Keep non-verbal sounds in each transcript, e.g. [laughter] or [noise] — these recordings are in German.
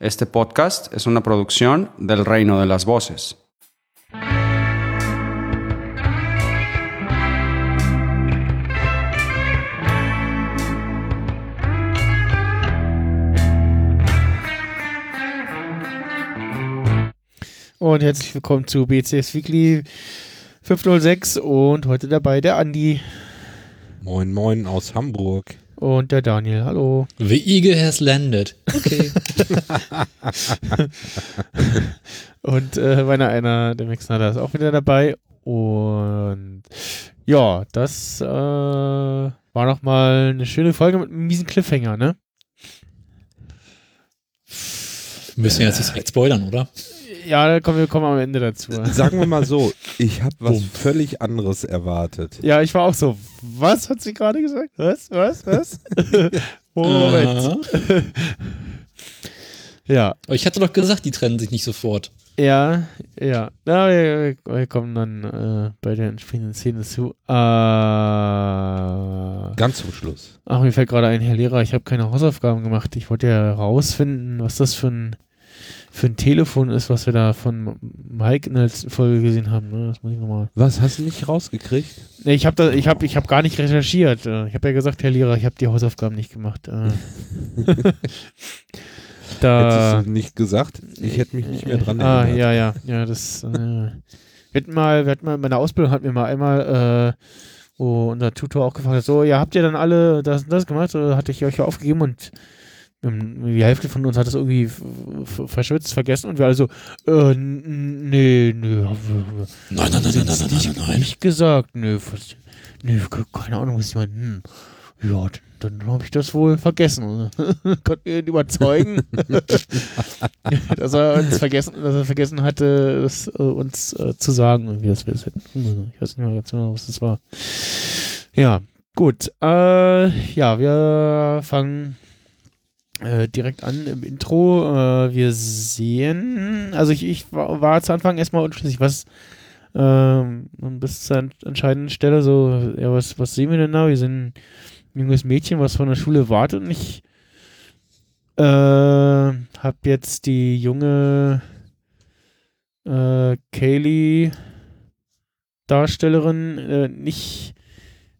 Este podcast es una producción del Reino de las Voces. Und herzlich willkommen zu BCS Weekly 506 und heute dabei der Andi Moin, moin aus Hamburg. Und der Daniel. Hallo. The eagle has landed. Okay. [laughs] Und äh, meiner einer, der Mixner, ist auch wieder dabei. Und ja, das äh, war nochmal eine schöne Folge mit einem miesen Cliffhanger, ne? Müssen wir jetzt nicht direkt spoilern, oder? Ja, da kommen wir kommen am Ende dazu. Sagen wir mal so, [laughs] ich habe was Bumm. völlig anderes erwartet. Ja, ich war auch so, was hat sie gerade gesagt? Was, was, was? [laughs] Moment. Aha. [laughs] Ja, Aber ich hatte doch gesagt, die trennen sich nicht sofort. Ja, ja. Na, wir, wir kommen dann äh, bei der entsprechenden Szene zu. Äh, ach, Ganz zum Schluss. mir fällt gerade ein, Herr Lehrer, ich habe keine Hausaufgaben gemacht. Ich wollte ja rausfinden, was das für ein, für ein Telefon ist, was wir da von Mike in der letzten Folge gesehen haben. Ne? Das muss ich nochmal. Was, hast du nicht rausgekriegt? Nee, ich habe ich habe, ich habe gar nicht recherchiert. Äh, Ich habe ja gesagt, Herr Lehrer, ich habe die Hausaufgaben nicht gemacht. Äh. [laughs] da. Hättest du nicht gesagt? Ich hätte mich nicht mehr dran Ah, erinnert. ja, ja, ja, das. Äh, wir hatten mal, wir hatten mal, in meiner Ausbildung hatten wir mal einmal, äh, wo unser Tutor auch gefragt hat, so, ja, habt ihr dann alle das und das gemacht? Oder hatte ich euch ja aufgegeben und die Hälfte von uns hat das irgendwie verschwitzt, vergessen und wir alle so, äh, nee, nee, Nein, nein, nein, nein, nein, nein, nein, nein. nicht gesagt, nee, was, nee, ke- keine Ahnung, was ich meine, hm, ja, dann, dann habe ich das wohl vergessen. [laughs] Konnten wir ihn überzeugen, [laughs] dass er uns vergessen, dass er vergessen hatte, es äh, uns äh, zu sagen, irgendwie, dass wir es hätten. Ich weiß nicht mehr ganz genau, was das war. Ja, gut. Äh, ja, wir fangen äh, direkt an im Intro. Äh, wir sehen, also ich, ich war, war zu Anfang erstmal unschlüssig, was ähm, bis zur ent- entscheidenden Stelle so, ja, was, was sehen wir denn da? Wir sehen ein junges Mädchen, was von der Schule wartet und ich äh, habe jetzt die junge äh, Kaylee Darstellerin äh, nicht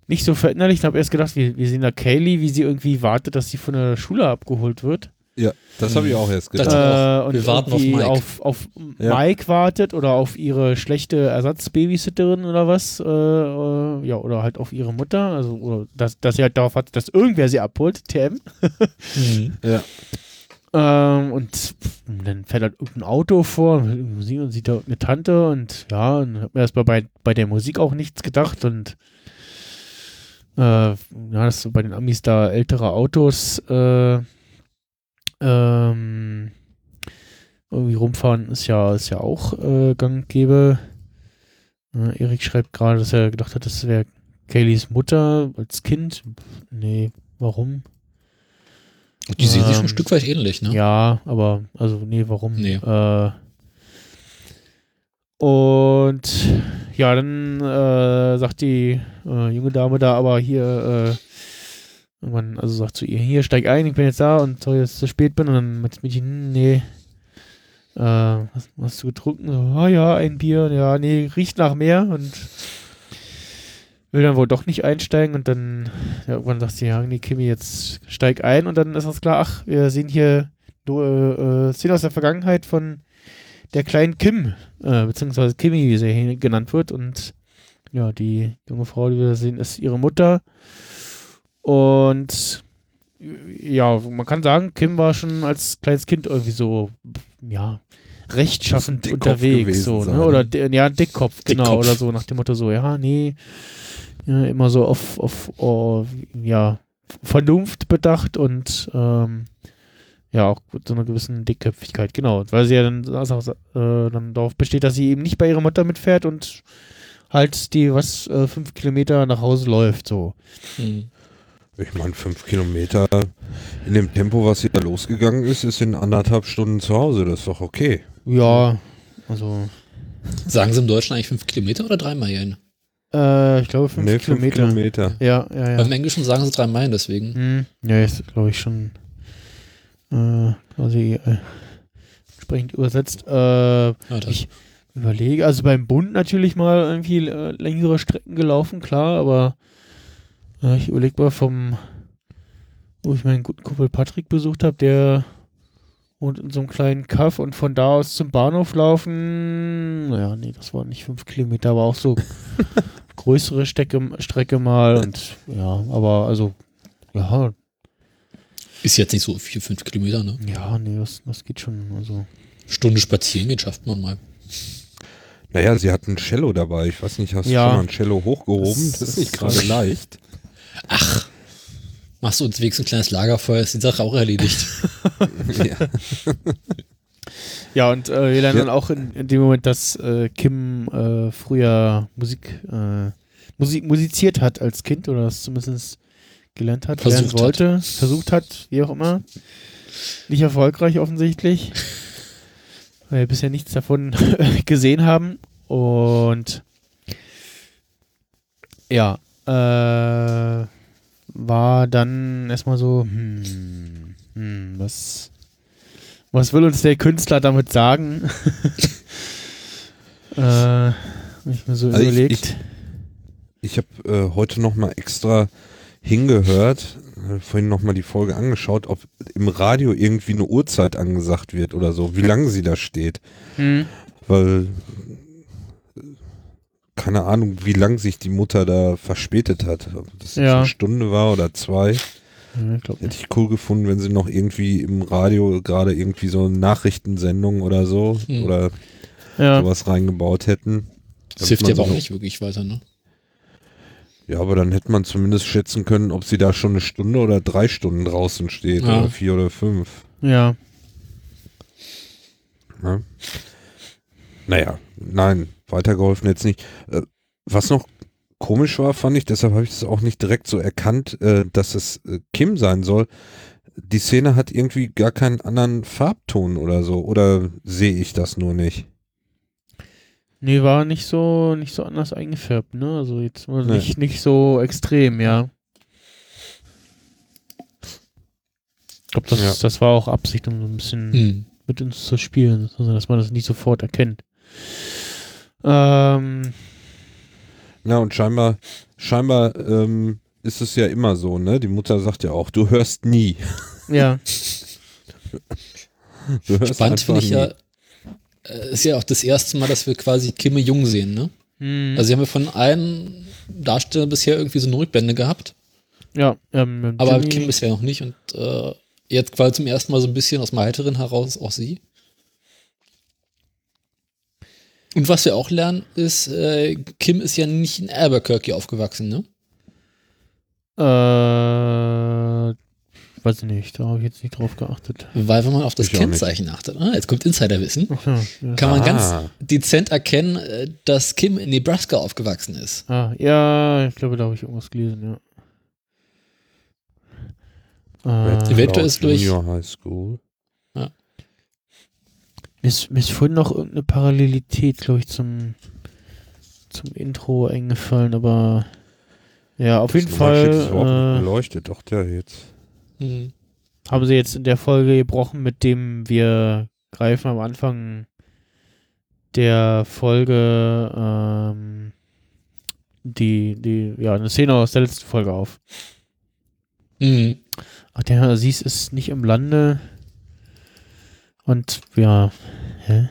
nicht so verinnerlicht. Ich habe erst gedacht, wir, wir sehen da Kaylee, wie sie irgendwie wartet, dass sie von der Schule abgeholt wird. Ja, das habe ich auch erst gedacht. Äh, und Wir warten auf Mike. auf, auf Ja. Mike wartet oder auf ihre schlechte Ersatzbabysitterin oder was. Äh, äh, ja, oder halt auf ihre Mutter. Also, oder dass, dass sie halt darauf hat, dass irgendwer sie abholt, TM. Mhm. ja. Ähm, und dann fährt halt irgendein Auto vor, und sie und sieht da eine Tante und ja, und hab mir erstmal bei, bei der Musik auch nichts gedacht und äh, ja, dass so bei den Amis da ältere Autos äh, ähm, irgendwie rumfahren ist ja, ist ja auch äh, gang gäbe. Äh, Erik schreibt gerade, dass er gedacht hat, das wäre Kayleys Mutter als Kind. Nee, warum? Die sehen sich schon Ähm, ein Stück weit ähnlich, ne? Ja, aber, also, nee, warum? Nee. Äh, und ja, dann äh, sagt die äh, junge Dame da aber hier, äh, irgendwann, also sagt zu ihr, hier, steig ein, ich bin jetzt da und sorry, dass ich zu spät bin. Und dann meint das Mädchen, nee, äh, was, hast du getrunken? So, ah ja, ein Bier, ja, nee, riecht nach mehr und will dann wohl doch nicht einsteigen und dann ja, irgendwann sagt sie, ja, nee, Kimi, jetzt steig ein und dann ist uns klar, ach, wir sehen hier äh, äh, Szenen aus der Vergangenheit von der kleinen Kim, äh, beziehungsweise Kimi, wie sie hier genannt wird und ja, die junge Frau, die wir da sehen, ist ihre Mutter und ja, man kann sagen, Kim war schon als kleines Kind irgendwie so, ja, rechtschaffend unterwegs, so, sein. ne? Oder ja, Dickkopf, genau, Dickkopf. oder so, nach dem Motto so, ja, nee, ja, immer so auf, auf, oh, ja, Vernunft bedacht und ähm, ja, auch mit so einer gewissen Dickköpfigkeit, genau. Weil sie ja dann, also, äh, dann darauf besteht, dass sie eben nicht bei ihrer Mutter mitfährt und halt die, was, äh, fünf Kilometer nach Hause läuft, so. Mhm. Ich meine, fünf Kilometer in dem Tempo, was hier losgegangen ist, ist in anderthalb Stunden zu Hause. Das ist doch okay. Ja, also, Sagen sie im Deutschen eigentlich fünf Kilometer oder drei Meilen? äh, ich glaube fünf nee, fünf Kilometer. Kilometer. Ja, ja, ja. Beim Englischen sagen sie drei Meilen, deswegen. Hm, ja, ist, glaube ich, schon. Äh, quasi äh, entsprechend übersetzt. Äh, Ich- überlege, also beim Bund natürlich mal irgendwie äh, längere Strecken gelaufen, klar, aber äh, ich überlege mal vom, wo ich meinen guten Kumpel Patrick besucht habe, der wohnt in so einem kleinen Kaff und von da aus zum Bahnhof laufen, naja, nee, das waren nicht fünf Kilometer, aber auch so [laughs] größere Strecke, Strecke mal und ja, aber also, ja, ist jetzt nicht so vier, fünf Kilometer, ne? ja, nee, das, das geht schon, also. Stunde spazieren gehen schafft man mal. Naja, sie hatten ein Cello dabei. Ich weiß nicht, hast Ja. du schon mal ein Cello hochgehoben? Das Das, ist nicht gerade leicht. Ach, machst du unterwegs ein kleines Lagerfeuer, ist die Sache auch erledigt. [laughs] ja. Ja, und äh, wir lernen Ja. dann auch in, in dem Moment, dass äh, Kim äh, früher Musik, äh, Musik musiziert hat als Kind oder das zumindest gelernt hat, lernen Versucht wollte, versucht hat, wie auch immer. Nicht erfolgreich offensichtlich, [laughs] weil wir bisher nichts davon [laughs] gesehen haben. Und ja, äh, war dann erstmal so, hm, hm, was, was will uns der Künstler damit sagen? [laughs] äh, hab ich mir so Also ich- überlegt. Ich habe äh, heute noch mal extra hingehört, vorhin noch mal die Folge angeschaut, ob im Radio irgendwie eine Uhrzeit angesagt wird oder so, wie lange sie da steht. hm. Weil keine Ahnung, wie lang sich die Mutter da verspätet hat. Ob das jetzt Ja. eine Stunde war oder zwei. Ja, ich glaub Hätte ich cool gefunden, wenn sie noch irgendwie im Radio gerade irgendwie so eine Nachrichtensendung oder so Hm. oder Ja, sowas reingebaut hätten. Das hilft ja aber auch nicht wirklich weiter, ne? Ja, aber dann hätte man zumindest schätzen können, ob sie da schon eine Stunde oder drei Stunden draußen steht Ja. oder vier oder fünf. ja. Ne? Naja, nein, weitergeholfen jetzt nicht. Äh, was noch komisch war, fand ich, deshalb habe ich es auch nicht direkt so erkannt, äh, dass es äh, Kim sein soll. Die Szene hat irgendwie gar keinen anderen Farbton oder so. Oder sehe ich das nur nicht? Nee, war nicht so, nicht so anders eingefärbt, ne? Also jetzt mal Nee. nicht, nicht so extrem, ja. Ich glaube, das, Ja. das war auch Absicht, um so ein bisschen Hm. mit uns zu spielen, also dass man das nicht sofort erkennt. Ähm, Na und scheinbar, scheinbar ähm, ist es ja immer so, ne? Die Mutter sagt ja auch, du hörst nie. ja, [laughs] Du hörst Spannend finde ich nie. ja, ist ja auch das erste Mal, dass wir quasi Kimme jung sehen, ne? hm, Also sie haben ja von allen Darstellern bisher irgendwie so eine Rückblende gehabt, ja, ähm, aber Jimmy- Kim bisher noch nicht und äh, jetzt quasi zum ersten Mal so ein bisschen aus dem Heiteren heraus auch sie. Und was wir auch lernen, ist, äh, Kim ist ja nicht in Albuquerque aufgewachsen, ne? Äh, weiß ich nicht, da habe ich jetzt nicht drauf geachtet. Weil wenn man auf das Ich. Kennzeichen achtet, ah, jetzt kommt Insiderwissen, ja, ja. kann man Ah. ganz dezent erkennen, äh, dass Kim in Nebraska aufgewachsen ist. Ah, ja, ich glaube, da habe ich irgendwas gelesen, ja. Red Äh, Eventuell ist durch- Junior High School. Mir ist, mir ist vorhin noch irgendeine Parallelität, glaube ich, zum, zum Intro eingefallen, aber ja, auf jeden Das nicht Fall beleuchtet, doch der jetzt. Mhm. haben sie jetzt in der Folge gebrochen, mit dem wir greifen am Anfang der Folge ähm, die, die, ja, eine Szene aus der letzten Folge auf. Mhm. Ach, der Aziz ist nicht im Lande. Und ja, hä?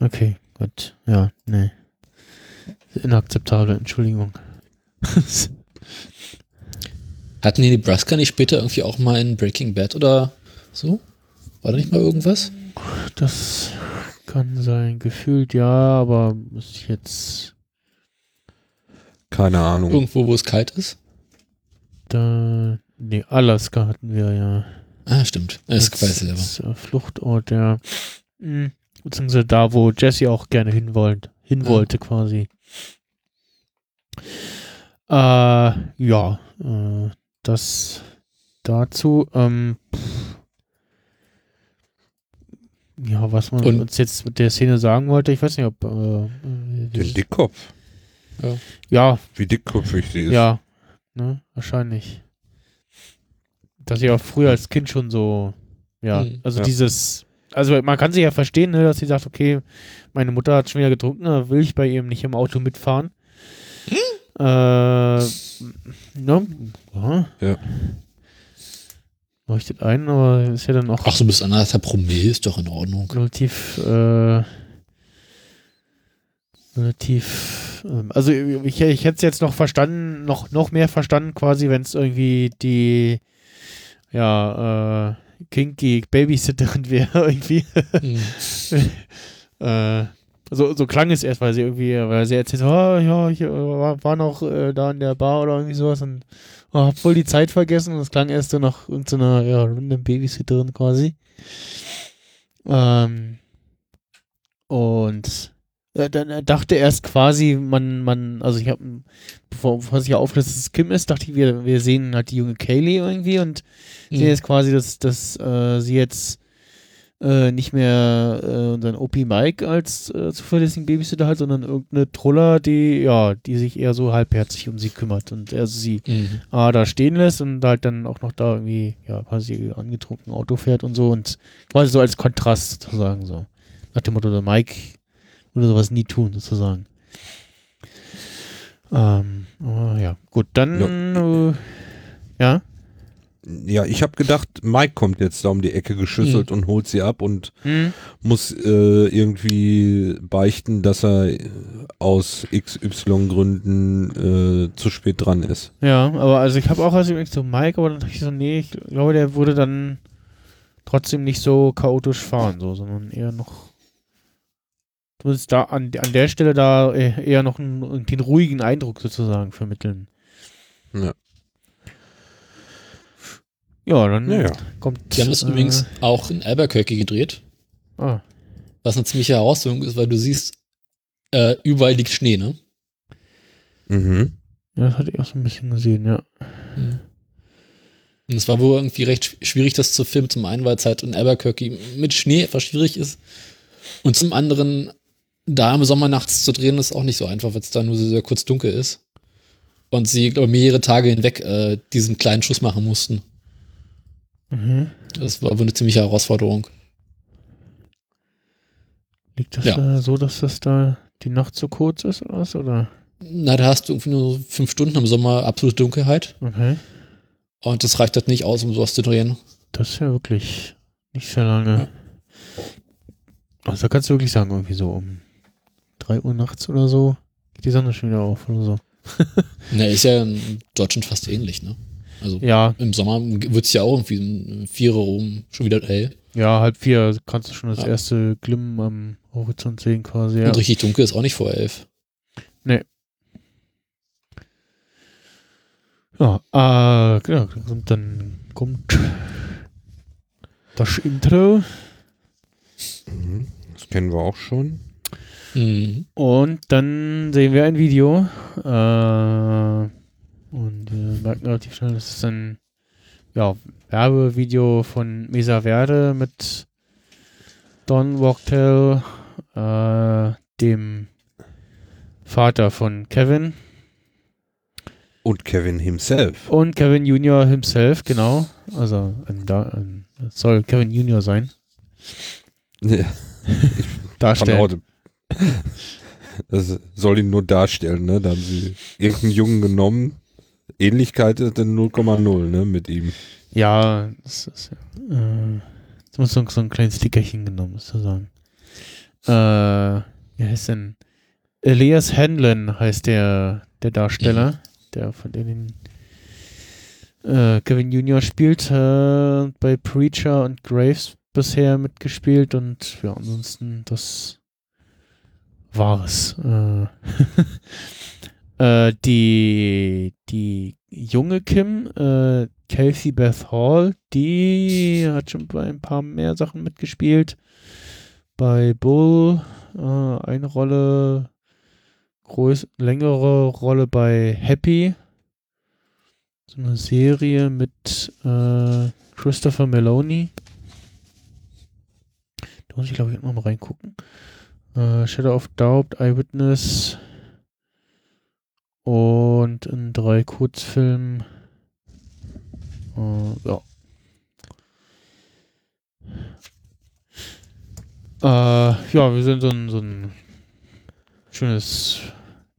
Okay, gut. Ja, nee. Inakzeptabel, Entschuldigung. [laughs] [laughs] Hatten die Nebraska nicht später irgendwie auch mal in Breaking Bad oder so? War da nicht mal irgendwas? Das kann sein. Gefühlt ja, aber muss ich jetzt Keine Ahnung. Irgendwo, wo es kalt ist? da. Nee, Alaska hatten wir ja. Ah, stimmt. Das weiß ich selber. Fluchtort, ja. Mhm. Beziehungsweise da, wo Jesse auch gerne hin, wollt, hin Ja. wollte, quasi. Äh, ja, äh, das dazu. Ähm, ja, was man Und- uns jetzt mit der Szene sagen wollte, ich weiß nicht, ob. Äh, Den Dickkopf. ja, Wie dickköpfig sie ist. ja, ne, wahrscheinlich. dass sie auch früher als Kind schon so, ja, Mhm. also Ja. dieses, also man kann sie ja verstehen, ne, dass sie sagt, okay, meine Mutter hat schon wieder getrunken, da will ich bei ihm nicht im Auto mitfahren. Äh, ne, ja. Ja. Leuchtet ein, aber ist ja dann auch Ach, so bis anderthalb Promille ist doch in Ordnung. relativ, äh, relativ, ähm, also ich, ich hätte es jetzt noch verstanden, noch, noch mehr verstanden quasi, wenn es irgendwie die, ja, äh, kinky Babysitterin [laughs] wäre irgendwie. Mhm. [laughs] äh, so, so klang es erst, weil sie irgendwie, weil sie erzählt, oh, ja, ich war, war noch äh, da in der Bar oder irgendwie sowas und oh, hab voll die Zeit vergessen und es klang erst so nach irgendeiner ja, random Babysitterin quasi. Ähm, und äh, dann äh, dachte erst quasi, man, man, also ich habe, bevor, bevor sich ja auflöst, dass es Kim ist, dachte ich, wir, wir sehen halt die junge Kaylee irgendwie und Mhm. sehe jetzt quasi, dass, dass äh, sie jetzt äh, nicht mehr äh, unseren OP Mike als äh, zuverlässigen Babysitter hat, sondern irgendeine Troller, die, ja, die sich eher so halbherzig um sie kümmert und er sie Mhm. A, da stehen lässt und halt dann auch noch da irgendwie, ja, quasi angetrunken Auto fährt und so und quasi so als Kontrast sozusagen so. Nach dem Motto, der Mike würde sowas nie tun, sozusagen. Ähm, ja, gut, dann, äh, ja, Ja, ich habe gedacht, Mike kommt jetzt da um die Ecke geschüsselt und holt sie ab und hm, muss äh, irgendwie beichten, dass er aus XY-Gründen äh, zu spät dran ist. ja, aber also ich habe auch also so Mike, aber dann dachte ich so, nee, ich glaube, der würde dann trotzdem nicht so chaotisch fahren, so, sondern eher noch, zumindest da an, an der Stelle da äh, eher noch einen, den ruhigen Eindruck sozusagen vermitteln. Ja. Ja, dann Naja. kommt. Die haben das äh, übrigens auch in Albuquerque gedreht, Ah, was eine ziemliche Herausforderung ist, weil du siehst, äh, überall liegt Schnee, ne? Mhm. ja, das hatte ich auch so ein bisschen gesehen, ja. Und es war wohl irgendwie recht sch- schwierig, das zu filmen. Zum einen, weil es halt in Albuquerque mit Schnee etwas schwierig ist. Und zum anderen, da im Sommer nachts zu drehen, ist auch nicht so einfach, weil es da nur sehr, sehr kurz dunkel ist. Und sie, glaube ich, mehrere Tage hinweg äh, diesen kleinen Schuss machen mussten. Mhm. Das war wohl eine ziemliche Herausforderung. Liegt das Ja. da so, dass das da die Nacht so kurz ist oder was? Oder? Na, da hast du irgendwie nur fünf Stunden im Sommer absolute Dunkelheit. Okay. Und das reicht halt nicht aus, um sowas zu drehen. Das ist ja wirklich nicht sehr lange. Also da kannst du wirklich sagen, irgendwie so um 3 Uhr nachts oder so geht die Sonne schon wieder auf oder so. [laughs] Na, ist ja in Deutschland fast ähnlich, ne? Also Ja, im Sommer wird es ja auch irgendwie um vier Uhr rum schon wieder hell. ja, halb vier kannst du schon das Ja. erste Glimmen am Horizont sehen quasi. Ja. Und richtig dunkel ist auch nicht vor elf. Ja, äh, genau. Und dann kommt das Intro Mhm. Das kennen wir auch schon. Mhm. und dann sehen wir ein Video. Äh, und wir merken relativ schnell, das ist ein ja, Werbevideo von Mesa Verde mit Don Wachtel, äh, dem Vater von Kevin Und Kevin himself. und Kevin Junior himself, genau. Also ein, ein, es soll Kevin Junior sein. Ja, [laughs] Darstellen. Das soll ihn nur darstellen, ne? Da haben sie irgendeinen Jungen genommen. Ähnlichkeit ist dann 0,0, ne, mit ihm. Ja, das ist ja. Äh, jetzt muss so, so ein kleines Stickerchen genommen, sozusagen. Äh, wie heißt denn? Elias Hanlon heißt der, der Darsteller, der von den äh, Kevin Junior spielt, äh, bei Preacher und Graves bisher mitgespielt und ja, ansonsten das war's. Äh, [laughs] äh, die, die junge Kim, äh, Kelsey Beth Hall, die hat schon bei ein paar mehr Sachen mitgespielt. Bei Bull äh, eine Rolle, groß, längere Rolle bei Happy. So eine Serie mit äh, Christopher Meloni. Da muss ich glaube ich noch mal reingucken. Äh, Shadow of Doubt, Eyewitness und in drei Kurzfilmen. Äh, ja. Äh, ja, wir sind so ein, so ein schönes,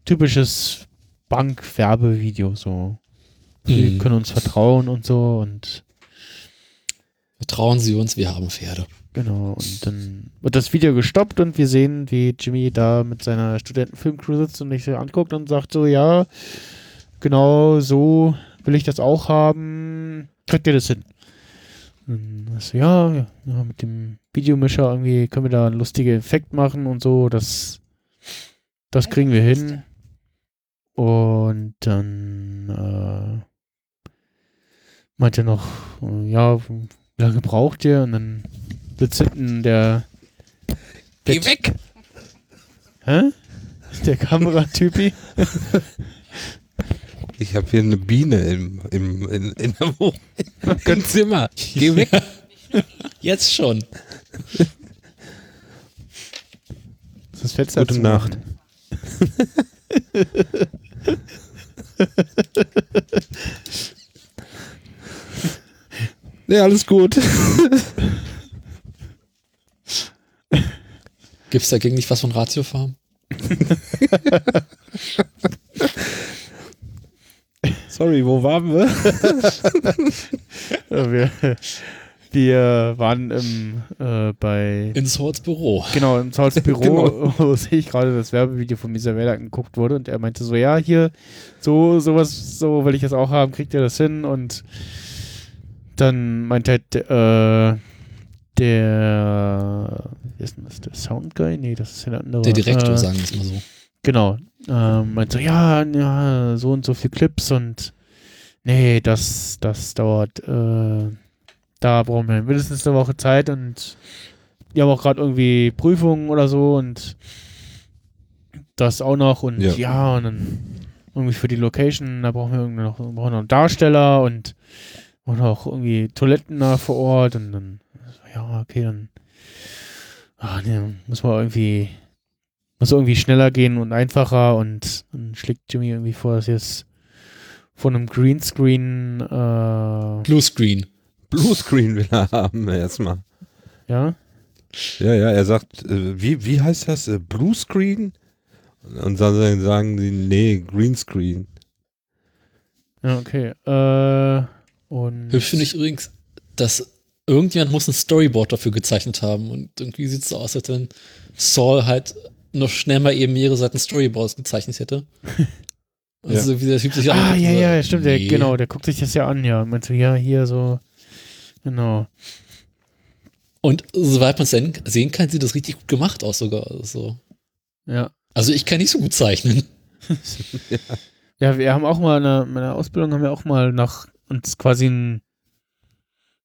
typisches Bankwerbevideo. So. Sie mhm. können uns vertrauen und so und. Vertrauen Sie uns, wir haben Pferde genau. Und dann wird das Video gestoppt und wir sehen, wie Jimmy da mit seiner Studentenfilmcrew sitzt und sich so anguckt und sagt so, ja, genau so will ich das auch haben. Kriegt ihr das hin? Und so, ja, ja, ja, mit dem Videomischer irgendwie können wir da einen lustigen Effekt machen und so, das, das kriegen wir hin. Und dann äh, meinte er noch, äh, ja, wie lange braucht ihr? Und dann sitzt hinten der, der Geh weg! Hä? Der Kameratypi. Ich habe hier eine Biene im, im, in, in der Wohnung. Im Zimmer. Geh weg. Jetzt schon. Das Fenster Gute. Nacht. [laughs] Ja, alles gut. [laughs] Gibt es dagegen nicht was von Ratiofarm? [laughs] Sorry, wo waren wir? [laughs] Wir, wir waren im, äh, bei In Swords Büro. Genau, im Sauls [laughs] Büro Genau. wo sehe ich gerade das Werbevideo von Isabella angeguckt wurde und er meinte so, ja, hier, so, sowas, so will ich das auch haben, kriegt ihr das hin? Und dann meinte halt, äh, der, wie ist denn das, der Soundguy? Nee, das ist ja der andere. Der Direktor, äh, sagen wir es mal so. Genau. Ähm, meinte so, ja, ja, so und so viel Clips und nee, das, das dauert, äh, da brauchen wir mindestens eine Woche Zeit und die haben auch gerade irgendwie Prüfungen oder so und das auch noch und Ja. ja. und dann irgendwie für die Location, da brauchen wir irgendwie noch, brauchen wir noch einen Darsteller und, und auch irgendwie Toiletten da vor Ort und dann, ja, okay, dann ah, nee, muss man irgendwie muss irgendwie schneller gehen und einfacher und dann schlägt Jimmy irgendwie vor, dass jetzt von einem Greenscreen, äh, Bluescreen. Bluescreen will er haben erstmal. ja, Ja, ja, er sagt, äh, wie, wie heißt das? Äh, Bluescreen? Und dann sagen- die, nee, Greenscreen. ja, okay, äh, und Hübsch finde ich übrigens, dass irgendjemand muss ein Storyboard dafür gezeichnet haben. Und irgendwie sieht es so aus, als wenn Saul halt noch schnell mal eben mehrere Seiten Storyboards gezeichnet hätte. [laughs] Also wie der Typ sich ah, ja, ja, sagt, stimmt, der, nee. genau, der guckt sich das ja an, ja, und meint so, ja, hier so, genau, Und soweit man es sehen- sehen kann, sieht das richtig gut gemacht aus sogar. Also, ja. also ich kann nicht so gut zeichnen. [laughs] Ja, wir haben auch mal in der, in der Ausbildung haben wir auch mal nach uns quasi ein,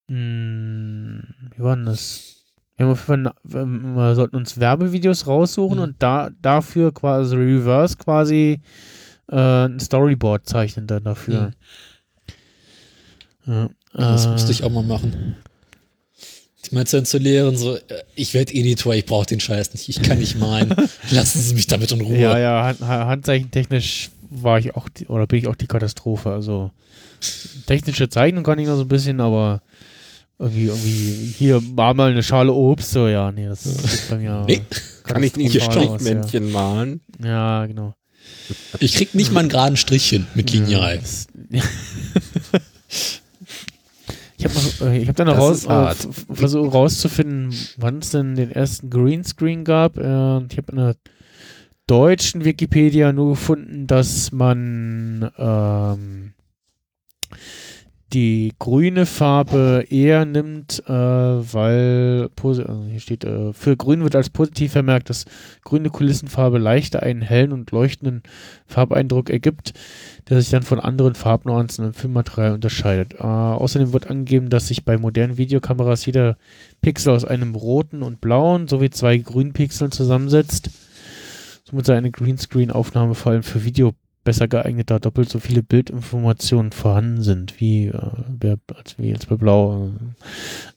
ein wie war denn das? Wir, haben na- wir sollten uns Werbevideos raussuchen Mhm. und da dafür quasi reverse quasi äh, ein Storyboard zeichnen dann dafür. Ja, Das äh, musste ich auch mal machen. Ich dann zu Lehren so, äh, ich werde Editor, ich brauche den Scheiß nicht, ich kann nicht malen. [laughs] Lassen Sie mich damit in Ruhe. Ja, ja, hand, ha- handzeichentechnisch war ich auch die, oder bin ich auch die Katastrophe. Also technische Zeichnung kann ich noch so ein bisschen, aber irgendwie, irgendwie hier war mal eine Schale Obst, so ja, nee, das ist bei mir. Nee. Kann ich nicht aus, Strichmännchen malen? Ja. ja, genau. Ich krieg nicht mal einen geraden Strich hin mit Lineal. Ja, [laughs] Ich habe äh, ich hab dann noch raus, äh, versucht rauszufinden, wann es denn den ersten Greenscreen gab. Äh, und ich habe in der deutschen Wikipedia nur gefunden, dass man ähm, die grüne Farbe eher nimmt, äh, weil also hier steht, äh, für grün wird als positiv vermerkt, dass grüne Kulissenfarbe leichter einen hellen und leuchtenden Farbeindruck ergibt, der sich dann von anderen Farbnuancen im Filmmaterial unterscheidet. Äh, außerdem wird angegeben, dass sich bei modernen Videokameras jeder Pixel aus einem roten und blauen sowie zwei grünen Pixeln zusammensetzt. Somit sei eine Greenscreen-Aufnahme vor allem für Video besser geeignet, da doppelt so viele Bildinformationen vorhanden sind, wie, äh, als, wie jetzt bei Blau.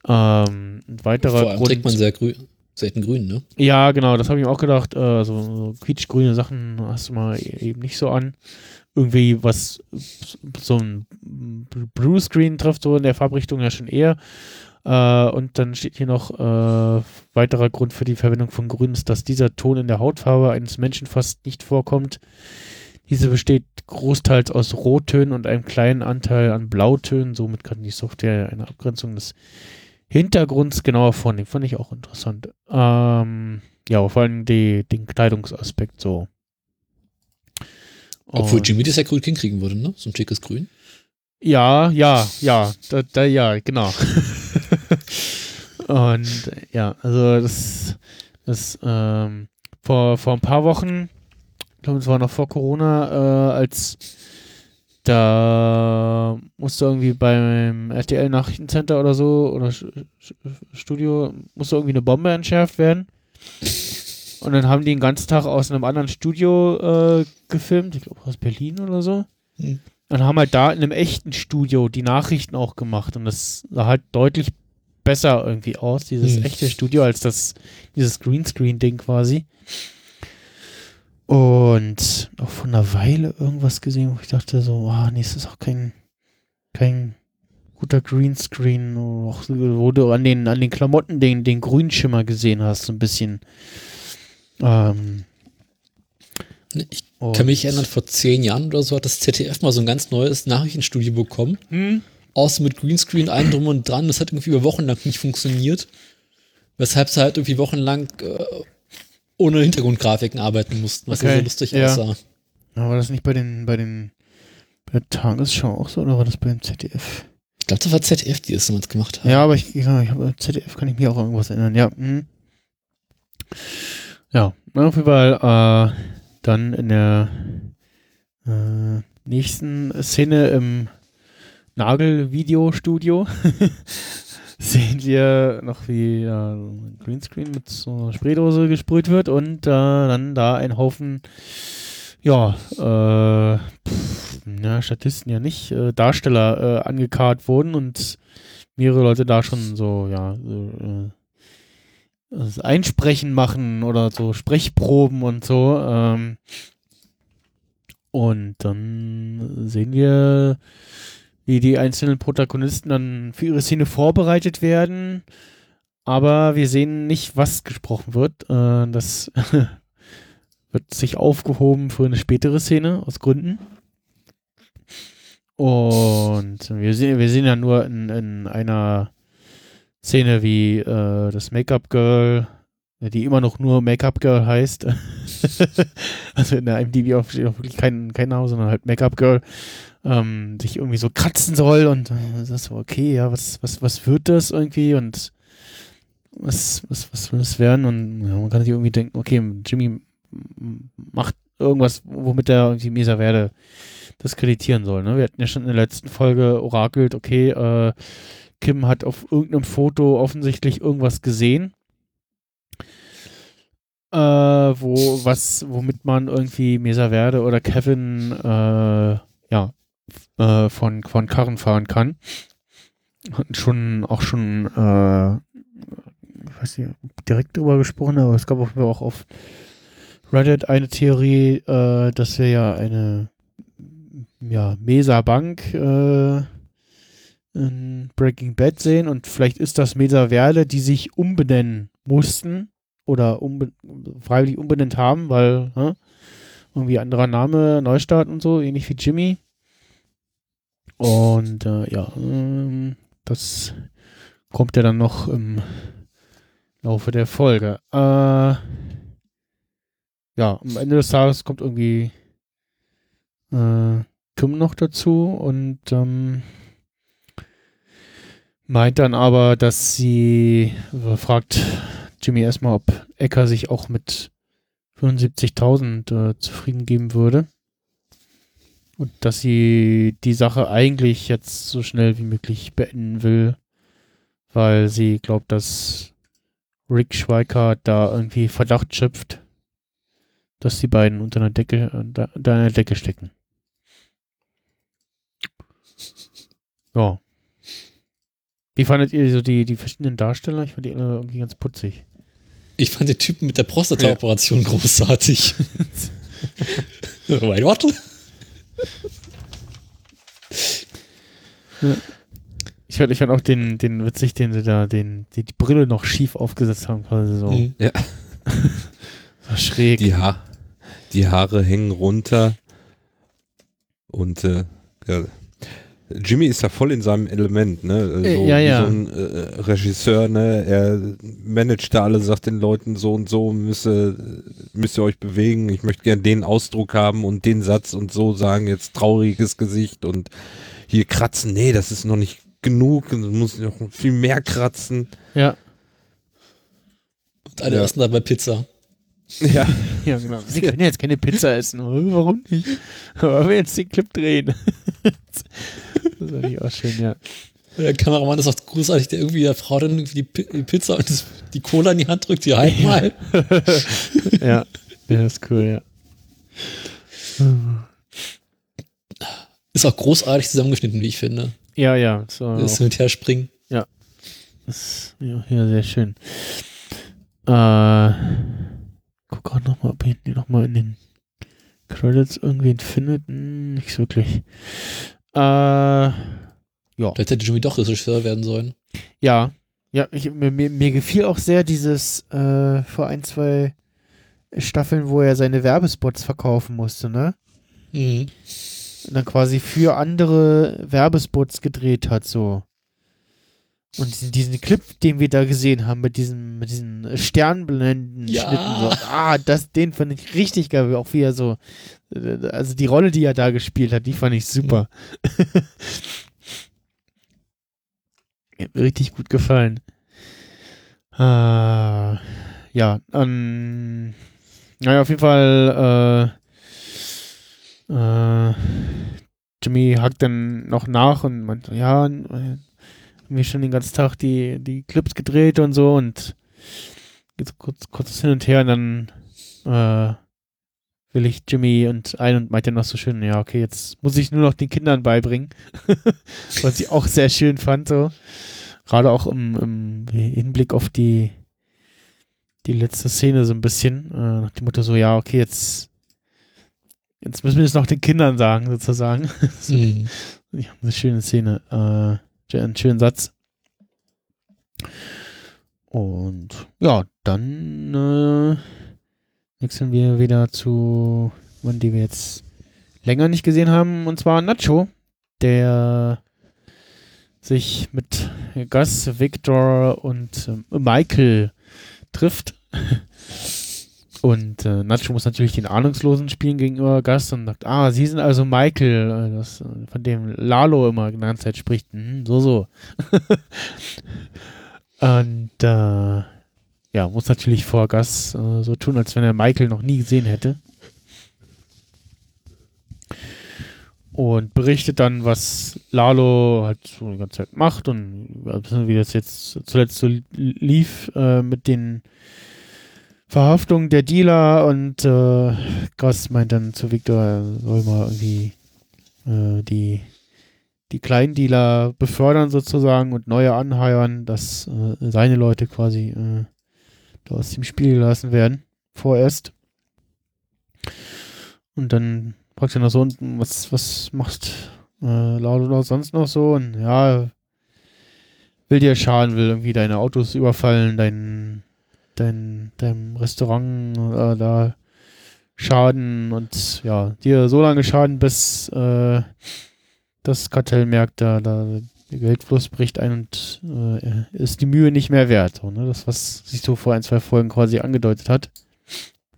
Ähm, ein weiterer Vor allem Grund, trägt man sehr grün, selten grün, ne? ja, genau, das habe ich mir auch gedacht. Äh, so, so quietschgrüne Sachen hast du mal e- eben nicht so an. Irgendwie was, so ein Blue Screen trifft so in der Farbrichtung ja schon eher. Äh, und dann steht hier noch, äh, weiterer Grund für die Verwendung von Grün ist, dass dieser Ton in der Hautfarbe eines Menschen fast nicht vorkommt. Diese besteht großteils aus Rottönen und einem kleinen Anteil an Blautönen. Somit kann die Software eine Abgrenzung des Hintergrunds genauer vornehmen. Fand ich auch interessant. Ähm, ja, vor allem die, den Kleidungsaspekt so. Obwohl Jimmy das ja gut hinkriegen würde, ne? So ein schickes Grün. Ja, ja, ja, da, da ja, genau. [laughs] Und ja, also das, das ähm, vor, vor ein paar Wochen, glaube, es war noch vor Corona, äh, als da musste irgendwie beim RTL Nachrichtencenter oder so oder Sch Sch Studio musste irgendwie eine Bombe entschärft werden. Und dann haben die den ganzen Tag aus einem anderen Studio äh, gefilmt, ich glaube aus Berlin oder so. Hm. Und haben halt da in einem echten Studio die Nachrichten auch gemacht. Und das sah halt deutlich besser irgendwie aus, dieses Hm. echte Studio, als das, dieses Greenscreen-Ding quasi. Und auch von einer Weile irgendwas gesehen, wo ich dachte so, ah, nee, es ist auch kein, kein guter Greenscreen, wo du an den, an den Klamotten den, den Grünschimmer gesehen hast, so ein bisschen. Ähm, Ich kann mich erinnern, vor zehn Jahren oder so hat das ZDF mal so ein ganz neues Nachrichtenstudio bekommen. Hm? Außer mit Greenscreen, allem drum und dran. Das hat irgendwie über Wochen lang nicht funktioniert. Weshalb sie halt irgendwie wochenlang äh, ohne Hintergrundgrafiken arbeiten mussten, was ja Okay, so lustig ja. aussah. Ja, war das nicht bei den, bei den, bei der Tagesschau auch so oder war das beim ZDF? Ich glaube, das war ZDF, die das damals gemacht haben. Ja, aber ich, ja, ich habe ZDF kann ich mir auch irgendwas erinnern. Ja, hm. ja, auf jeden Fall äh, dann in der äh, nächsten Szene im Nagel-Videostudio [laughs] sehen wir noch, wie ein Greenscreen mit so einer Spraydose gesprüht wird und äh, dann da ein Haufen ja, äh, pff, ja, Statisten ja nicht, äh, Darsteller äh, angekarrt wurden und mehrere Leute da schon so, ja, so, äh, das Einsprechen machen oder so Sprechproben und so. Ähm, und dann sehen wir, wie die einzelnen Protagonisten dann für ihre Szene vorbereitet werden. Aber wir sehen nicht, was gesprochen wird. Äh, das [laughs] wird sich aufgehoben für eine spätere Szene aus Gründen. Und wir sehen, wir sehen ja nur in, in einer Szene, wie äh, das Make-up Girl, die immer noch nur Make-up Girl heißt. [laughs] also in der IMDb auch, steht auch wirklich kein, kein Name, sondern halt Make-up Girl, ähm, sich irgendwie so kratzen soll und äh, das so, okay, ja, was, was, was wird das irgendwie und was, was, was will es werden? Und ja, man kann sich irgendwie denken, okay, Jimmy macht irgendwas, womit er irgendwie Mesa Verde diskreditieren soll. Ne? Wir hatten ja schon in der letzten Folge orakelt, okay, äh, Kim hat auf irgendeinem Foto offensichtlich irgendwas gesehen, äh, wo was, womit man irgendwie Mesa Verde oder Kevin äh, äh, von von Karren fahren kann. Hatten schon auch schon äh, weiß nicht, direkt drüber gesprochen, aber es gab auch, auf Reddit eine Theorie, äh, dass wir ja eine ja, Mesa Bank äh, in Breaking Bad sehen und vielleicht ist das Mesa Verde, die sich umbenennen mussten oder umbe freiwillig umbenannt haben, weil hä, irgendwie anderer Name, Neustart und so, ähnlich wie Jimmy. Und äh, ja, ähm, das kommt ja dann noch im Laufe der Folge. Äh, ja, am Ende des Tages kommt irgendwie äh, Kim noch dazu und ähm, meint dann aber, dass sie äh, fragt Jimmy erstmal, ob Ecker sich auch mit 75.000 äh, zufrieden geben würde. Und dass sie die Sache eigentlich jetzt so schnell wie möglich beenden will, weil sie glaubt, dass Rick Schweiker da irgendwie Verdacht schöpft, dass die beiden unter einer Decke, in der Decke stecken. Ja. Wie fandet ihr so die, die verschiedenen Darsteller? Ich fand die alle irgendwie ganz putzig. Ich fand den Typen mit der Prostata-Operation [laughs] großartig. [laughs] Wait, what? [laughs] Ich Ich fand, ich fand auch den, den witzig, den sie da, den, die, die Brille noch schief aufgesetzt haben, quasi so. Mhm. [laughs] so schräg. Die, ha die Haare hängen runter. Und äh, ja, Jimmy ist da voll in seinem Element, ne? So, Äh, ja, wie ja. so ein äh, Regisseur, ne? Er managt da alle, sagt den Leuten so und so, müsse, müsst ihr euch bewegen. Ich möchte gern den Ausdruck haben und den Satz und so sagen, jetzt trauriges Gesicht und hier kratzen. Nee, das ist noch nicht genug. Du musst noch viel mehr kratzen. ja. Und alle Ja. essen dabei Pizza. Ja. [laughs] Ja, genau. Sie können jetzt keine Pizza essen. Warum nicht? Aber wir jetzt den Clip drehen. [laughs] das fand ich auch schön, ja. Der Kameramann ist auch großartig, der irgendwie der Frau dann irgendwie die, Pi- die Pizza und das, die Cola in die Hand drückt, die halt mal. [laughs] Ja, ja das ist cool, ja. Ist auch großartig zusammengeschnitten, wie ich finde. Ja, ja. So, Das und Her springen. Das ist ja, ja sehr schön. Äh, guck gerade nochmal, ob ihr nochmal in den Credits irgendwen findet. Hm, nicht wirklich. Äh, ja. Vielleicht hätte Jimmy doch Regisseur werden sollen. Ja. Ja, ich, mir, mir, mir gefiel auch sehr dieses äh, vor ein, zwei Staffeln, wo er seine Werbespots verkaufen musste, ne? Mhm. Und dann quasi für andere Werbespots gedreht hat, so. Und diesen, Clip, den wir da gesehen haben, mit diesen, mit diesen Sternblenden Ja. Schnitten, so. Ah, das, den fand ich richtig geil, auch wie er so, also die Rolle, die er da gespielt hat, die fand ich super. [laughs] Mir richtig gut gefallen. Ah, ja, ähm, naja, auf jeden Fall, äh, äh, Jimmy hakt dann noch nach und meint, ja, haben wir schon den ganzen Tag die, die Clips gedreht und so und geht so kurz, kurz hin und her und dann äh, will ich Jimmy und ein und meint dann noch so schön, ja, okay, jetzt muss ich nur noch den Kindern beibringen. [laughs] Was ich auch sehr schön fand, so. Gerade auch im, im Hinblick auf die, die letzte Szene so ein bisschen, äh, dem Motto so, ja, okay, jetzt, jetzt müssen wir es noch den Kindern sagen, sozusagen. [laughs] Mhm. Ja, eine schöne Szene. Äh, einen schönen Satz. Und ja, dann äh, wechseln wir wieder zu jemanden, die wir jetzt länger nicht gesehen haben, und zwar Nacho, der sich mit Gus, Victor und ähm, Michael trifft. [laughs] Und äh, Nacho muss natürlich den Ahnungslosen spielen gegenüber Gus und sagt, ah, Sie sind also Michael, äh, das, äh, von dem Lalo immer die ganze Zeit spricht. Mhm, so, so. [laughs] und äh, ja, muss natürlich vor Gus äh, so tun, als wenn er Michael noch nie gesehen hätte. Und berichtet dann, was Lalo halt so die ganze Zeit macht und wie das jetzt zuletzt so lief äh, mit den Verhaftung der Dealer und äh, Gus meint dann zu Victor, er soll mal irgendwie äh, die, die kleinen Dealer befördern sozusagen und neue anheuern, dass äh, seine Leute quasi äh, da aus dem Spiel gelassen werden, vorerst. Und dann fragt er noch so, und was, was macht äh, Lalo noch sonst noch so? Und ja, will dir schaden, will irgendwie deine Autos überfallen, dein dein, deinem Restaurant äh, da schaden und ja, dir so lange schaden, bis äh, das Kartell merkt, da, da der Geldfluss bricht ein und äh, ist die Mühe nicht mehr wert. So, ne? Das, was sich so vor ein, zwei Folgen quasi angedeutet hat.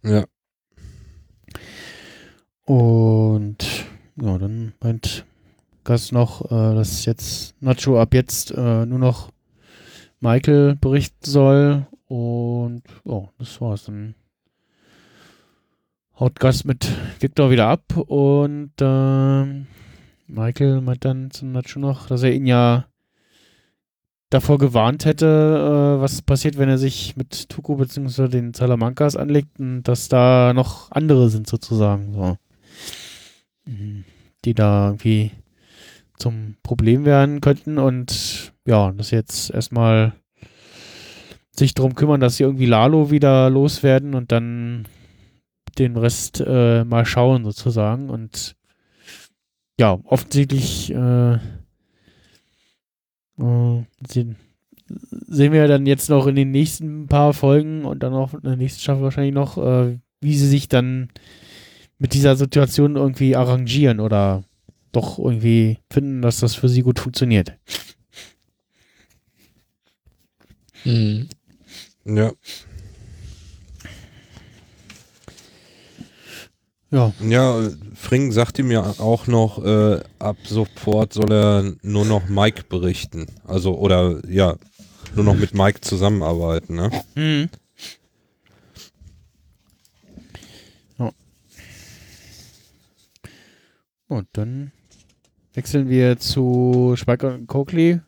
Ja. Und ja, dann meint Gus noch, äh, dass jetzt Nacho ab jetzt äh, nur noch Michael berichten soll. Und oh, das war's. Dann haut Gus mit Victor wieder ab und ähm, Michael meint dann zu Nacho noch, dass er ihn ja davor gewarnt hätte, äh, was passiert, wenn er sich mit Tuko bzw. den Salamancas anlegt und dass da noch andere sind sozusagen, so. Mhm. Die da irgendwie zum Problem werden könnten und ja, das jetzt erstmal sich darum kümmern, dass sie irgendwie Lalo wieder loswerden und dann den Rest äh, mal schauen sozusagen und ja, offensichtlich äh, Äh, sehen, sehen wir dann jetzt noch in den nächsten paar Folgen und dann auch in der nächsten Staffel wahrscheinlich noch, äh, wie sie sich dann mit dieser Situation irgendwie arrangieren oder doch irgendwie finden, dass das für sie gut funktioniert. Mhm. Ja. Ja. Ja, Fring sagte mir auch noch, äh, ab sofort soll er nur noch Mike berichten. Also, oder ja, nur noch mit Mike zusammenarbeiten, ne? Mhm. Ja. Und dann wechseln wir zu Schweiger und Coakley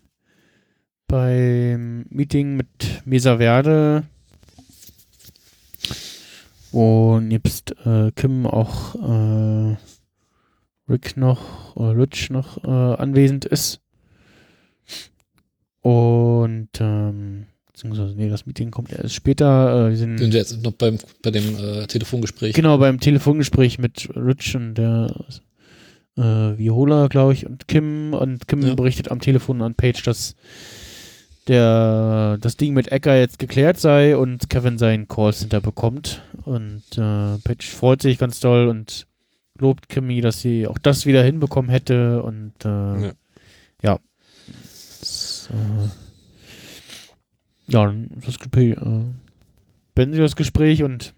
beim Meeting mit Mesa Verde. Und jetzt äh, Kim auch äh, Rick noch oder Rich noch äh, anwesend ist. Und ähm, beziehungsweise, nee, das Meeting kommt erst später. Äh, wir sind Sind wir jetzt noch beim, bei dem äh, Telefongespräch? Genau, beim Telefongespräch mit Rich und der äh, Viola, glaube ich, und Kim. Und Kim Ja. berichtet am Telefon an Paige, dass der, das Ding mit Ecker jetzt geklärt sei und Kevin seinen Callcenter bekommt. Und äh, Paige freut sich ganz doll und lobt Kimmy, dass sie auch das wieder hinbekommen hätte. Und äh, ja. Ja. Das, äh, ja, dann ist das Gespräch, äh, beenden sie das Gespräch und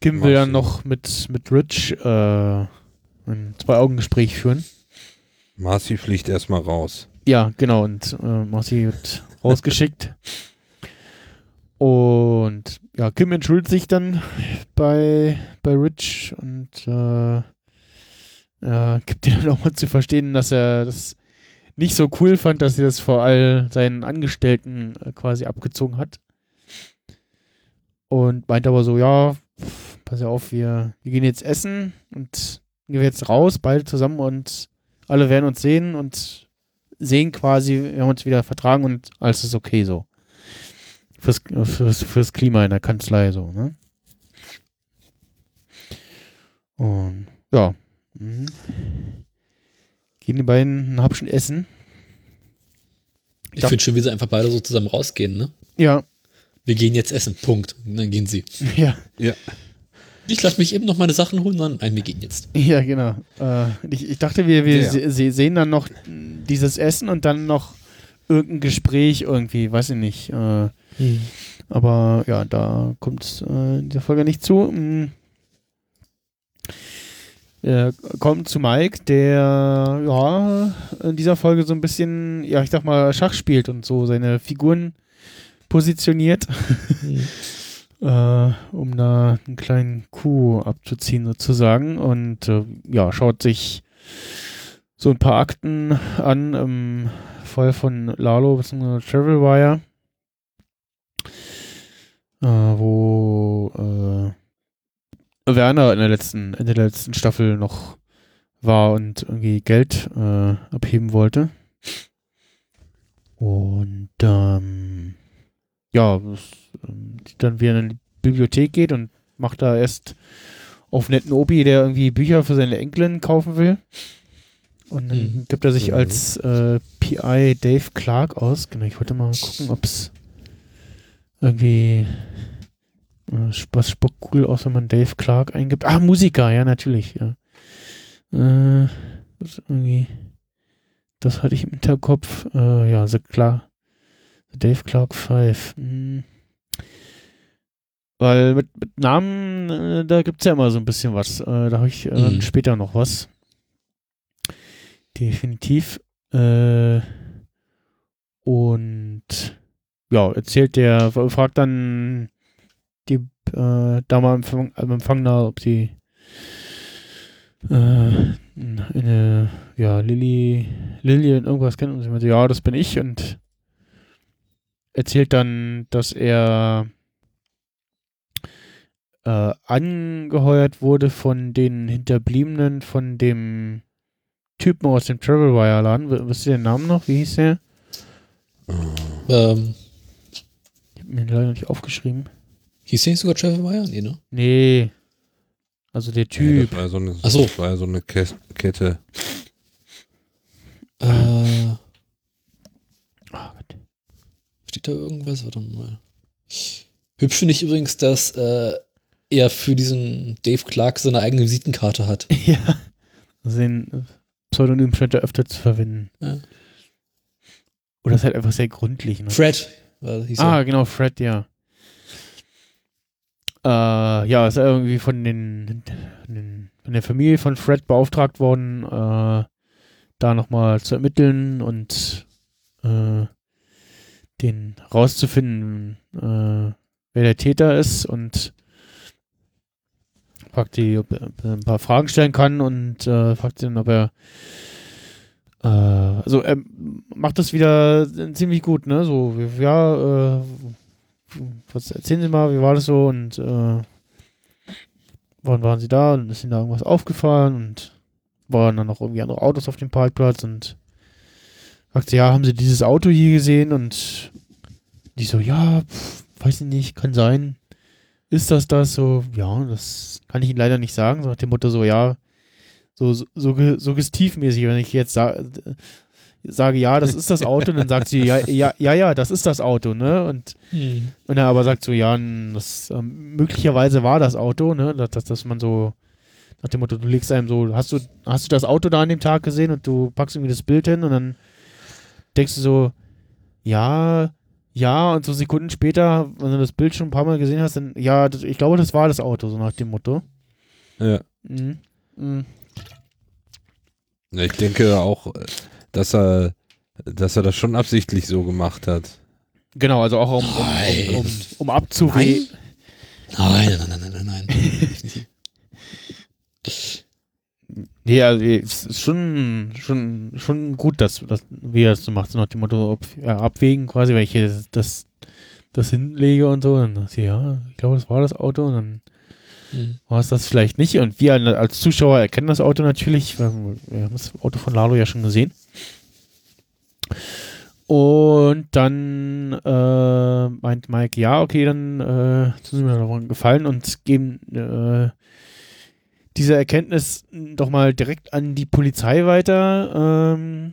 Kim will dann noch mit, mit Rich äh, ein Zwei-Augen-Gespräch führen. Marcy fliegt erstmal raus. Ja, genau, und äh, Marcy wird [laughs] rausgeschickt. Und ja, Kim entschuldigt sich dann bei, bei Rich und äh, äh, gibt ihr [laughs] dann auch mal zu verstehen, dass er das nicht so cool fand, dass sie das vor all seinen Angestellten äh, quasi abgezogen hat. Und meint aber so, ja, pff, pass auf, wir, wir gehen jetzt essen und gehen jetzt raus, beide zusammen und alle werden uns sehen und sehen quasi, wir haben uns wieder vertragen und alles ist okay so. Fürs, fürs, fürs Klima in der Kanzlei so, ne? Und ja. Mhm. Gehen die beiden ein Happchen essen. Ich finde schon, wie sie einfach beide so zusammen rausgehen, ne? Ja, Wir gehen jetzt essen, Punkt. Und dann gehen sie. [laughs] ja, Ja. Ich lasse mich eben noch meine Sachen holen, dann, nein, wir gehen jetzt. ja, genau. Äh, ich, ich dachte, wir, wir Ja. se se sehen dann noch dieses Essen und dann noch irgendein Gespräch irgendwie, weiß ich nicht. Äh, Aber ja, da kommt es äh, in dieser Folge nicht zu. Mm. Er kommt zu Mike, der ja in dieser Folge so ein bisschen, ja, ich sag mal, Schach spielt und so seine Figuren positioniert, [laughs] äh, um da einen kleinen Coup abzuziehen sozusagen. Und äh, ja, schaut sich so ein paar Akten an im Fall von Lalo bzw. Travelwire äh, wo äh, Werner in der letzten, Ende der letzten Staffel noch war und irgendwie Geld äh, abheben wollte. Und ähm, ja, das, ähm, dann wieder in die Bibliothek geht und macht da erst auf netten Obi, der irgendwie Bücher für seine Enkelin kaufen will. Und dann Mhm. gibt er sich Mhm. als äh, PI Dave Clark aus. Genau, ich wollte mal gucken, ob es irgendwie äh, was spuckt Google aus, wenn man Dave Clark eingibt. Ah, Musiker, ja, natürlich, ja. Äh, das irgendwie, das hatte ich im Hinterkopf. Äh, ja, The The Dave Clark 5. Hm. Weil mit, mit Namen, äh, da gibt es ja immer so ein bisschen was. Äh, da habe ich äh, Mhm. später noch was. Definitiv. Äh, und ja, erzählt der, fragt dann die äh, Dame am Empfang, am Empfang da, ob sie äh, eine, ja, Lilly, Lillian irgendwas kennt und sie meinte, ja, das bin ich und erzählt dann, dass er äh, angeheuert wurde von den Hinterbliebenen von dem Typen aus dem Travelwire-Laden. Wisst ihr den Namen noch? Wie hieß der? Ähm, Ich hab mir den leider nicht aufgeschrieben. hieß der nicht sogar Meyer? Nee, ne? Nee. Also der Ja, Typ. das war ja so eine, Ach so. das war ja so eine Ke- Kette. Äh, da irgendwas? Warte mal. Hübsch finde ich übrigens, dass äh, er für diesen Dave Clark seine eigene Visitenkarte hat. [laughs] ja. Also den Pseudonym scheint er öfter zu verwenden. Ja. Oder ist halt einfach sehr gründlich. Ne? Fred. Äh, Ah, genau, Fred, ja. Äh, ja, ist irgendwie von den, den von der Familie von Fred beauftragt worden, äh, da nochmal zu ermitteln und äh, den rauszufinden, äh, wer der Täter ist und fragt die, ob er ein paar Fragen stellen kann und äh, fragt ihn, ob er äh, also er macht das wieder ziemlich gut, ne? So, ja, äh, was erzählen Sie mal, wie war das so und äh, wann waren Sie da und ist Ihnen da irgendwas aufgefallen und waren dann noch irgendwie andere Autos auf dem Parkplatz und fragt sie, ja, haben Sie dieses Auto hier gesehen und die so, ja, pf, weiß ich nicht, kann sein. Ist das das so? Ja, das kann ich Ihnen leider nicht sagen. So nach dem Motto so, ja, so, so, so suggestivmäßig, wenn ich jetzt sa sage, ja, das ist das Auto, dann sagt sie, ja, ja, ja, ja, das ist das Auto, ne? Und Hm. wenn er aber sagt so, ja, das, ähm, möglicherweise war das Auto, ne? Dass, dass, dass man so nach dem Motto, du legst einem so, hast du, hast du das Auto da an dem Tag gesehen und du packst irgendwie das Bild hin und dann denkst du so, ja, ja, und so Sekunden später, wenn du das Bild schon ein paar Mal gesehen hast, dann, ja, das, ich glaube, das war das Auto, so nach dem Motto. Ja. Mhm. Mhm. Ich denke auch, dass er, dass er das schon absichtlich so gemacht hat. Genau, also auch um, um, um, um, um abzuwägen. Nein, nein, nein, nein, nein, nein. [laughs] Nee, also es ist schon, schon, schon gut, dass, dass wie er das so macht, so nach dem Motto, ob, ja, abwägen quasi, weil ich hier das, das, das hinlege und so. Und dann sie, ja, ich glaube, das war das Auto und dann Hm. war es das vielleicht nicht. Und wir als Zuschauer erkennen das Auto natürlich, wir haben das Auto von Lalo ja schon gesehen. Und dann äh, meint Mike, ja, okay, dann äh, tun Sie mir doch einen Gefallen und geben äh, diese Erkenntnis doch mal direkt an die Polizei weiter. Ähm,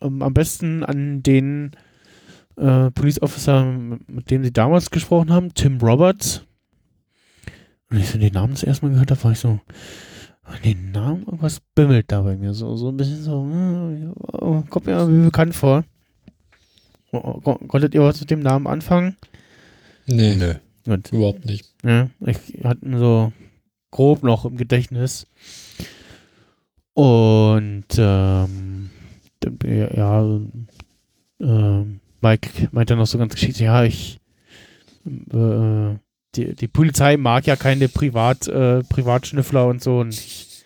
um, am besten an den äh, Police Officer, mit dem sie damals gesprochen haben, Tim Roberts. Und ich so den Namen zuerst mal gehört habe, war ich so, an den Namen, irgendwas bimmelt da bei mir. So, so ein bisschen so, äh, oh, kommt mir irgendwie bekannt vor. Kon- Konntet ihr was mit dem Namen anfangen? Nee, Nö. Gut. überhaupt nicht. Ja, ich hatte so grob noch im Gedächtnis. Und ähm, dann, ja, ähm, Mike meinte noch so ganz geschickt, ja, ich äh, die, die Polizei mag ja keine Privat, äh, Privatschnüffler und so und ich,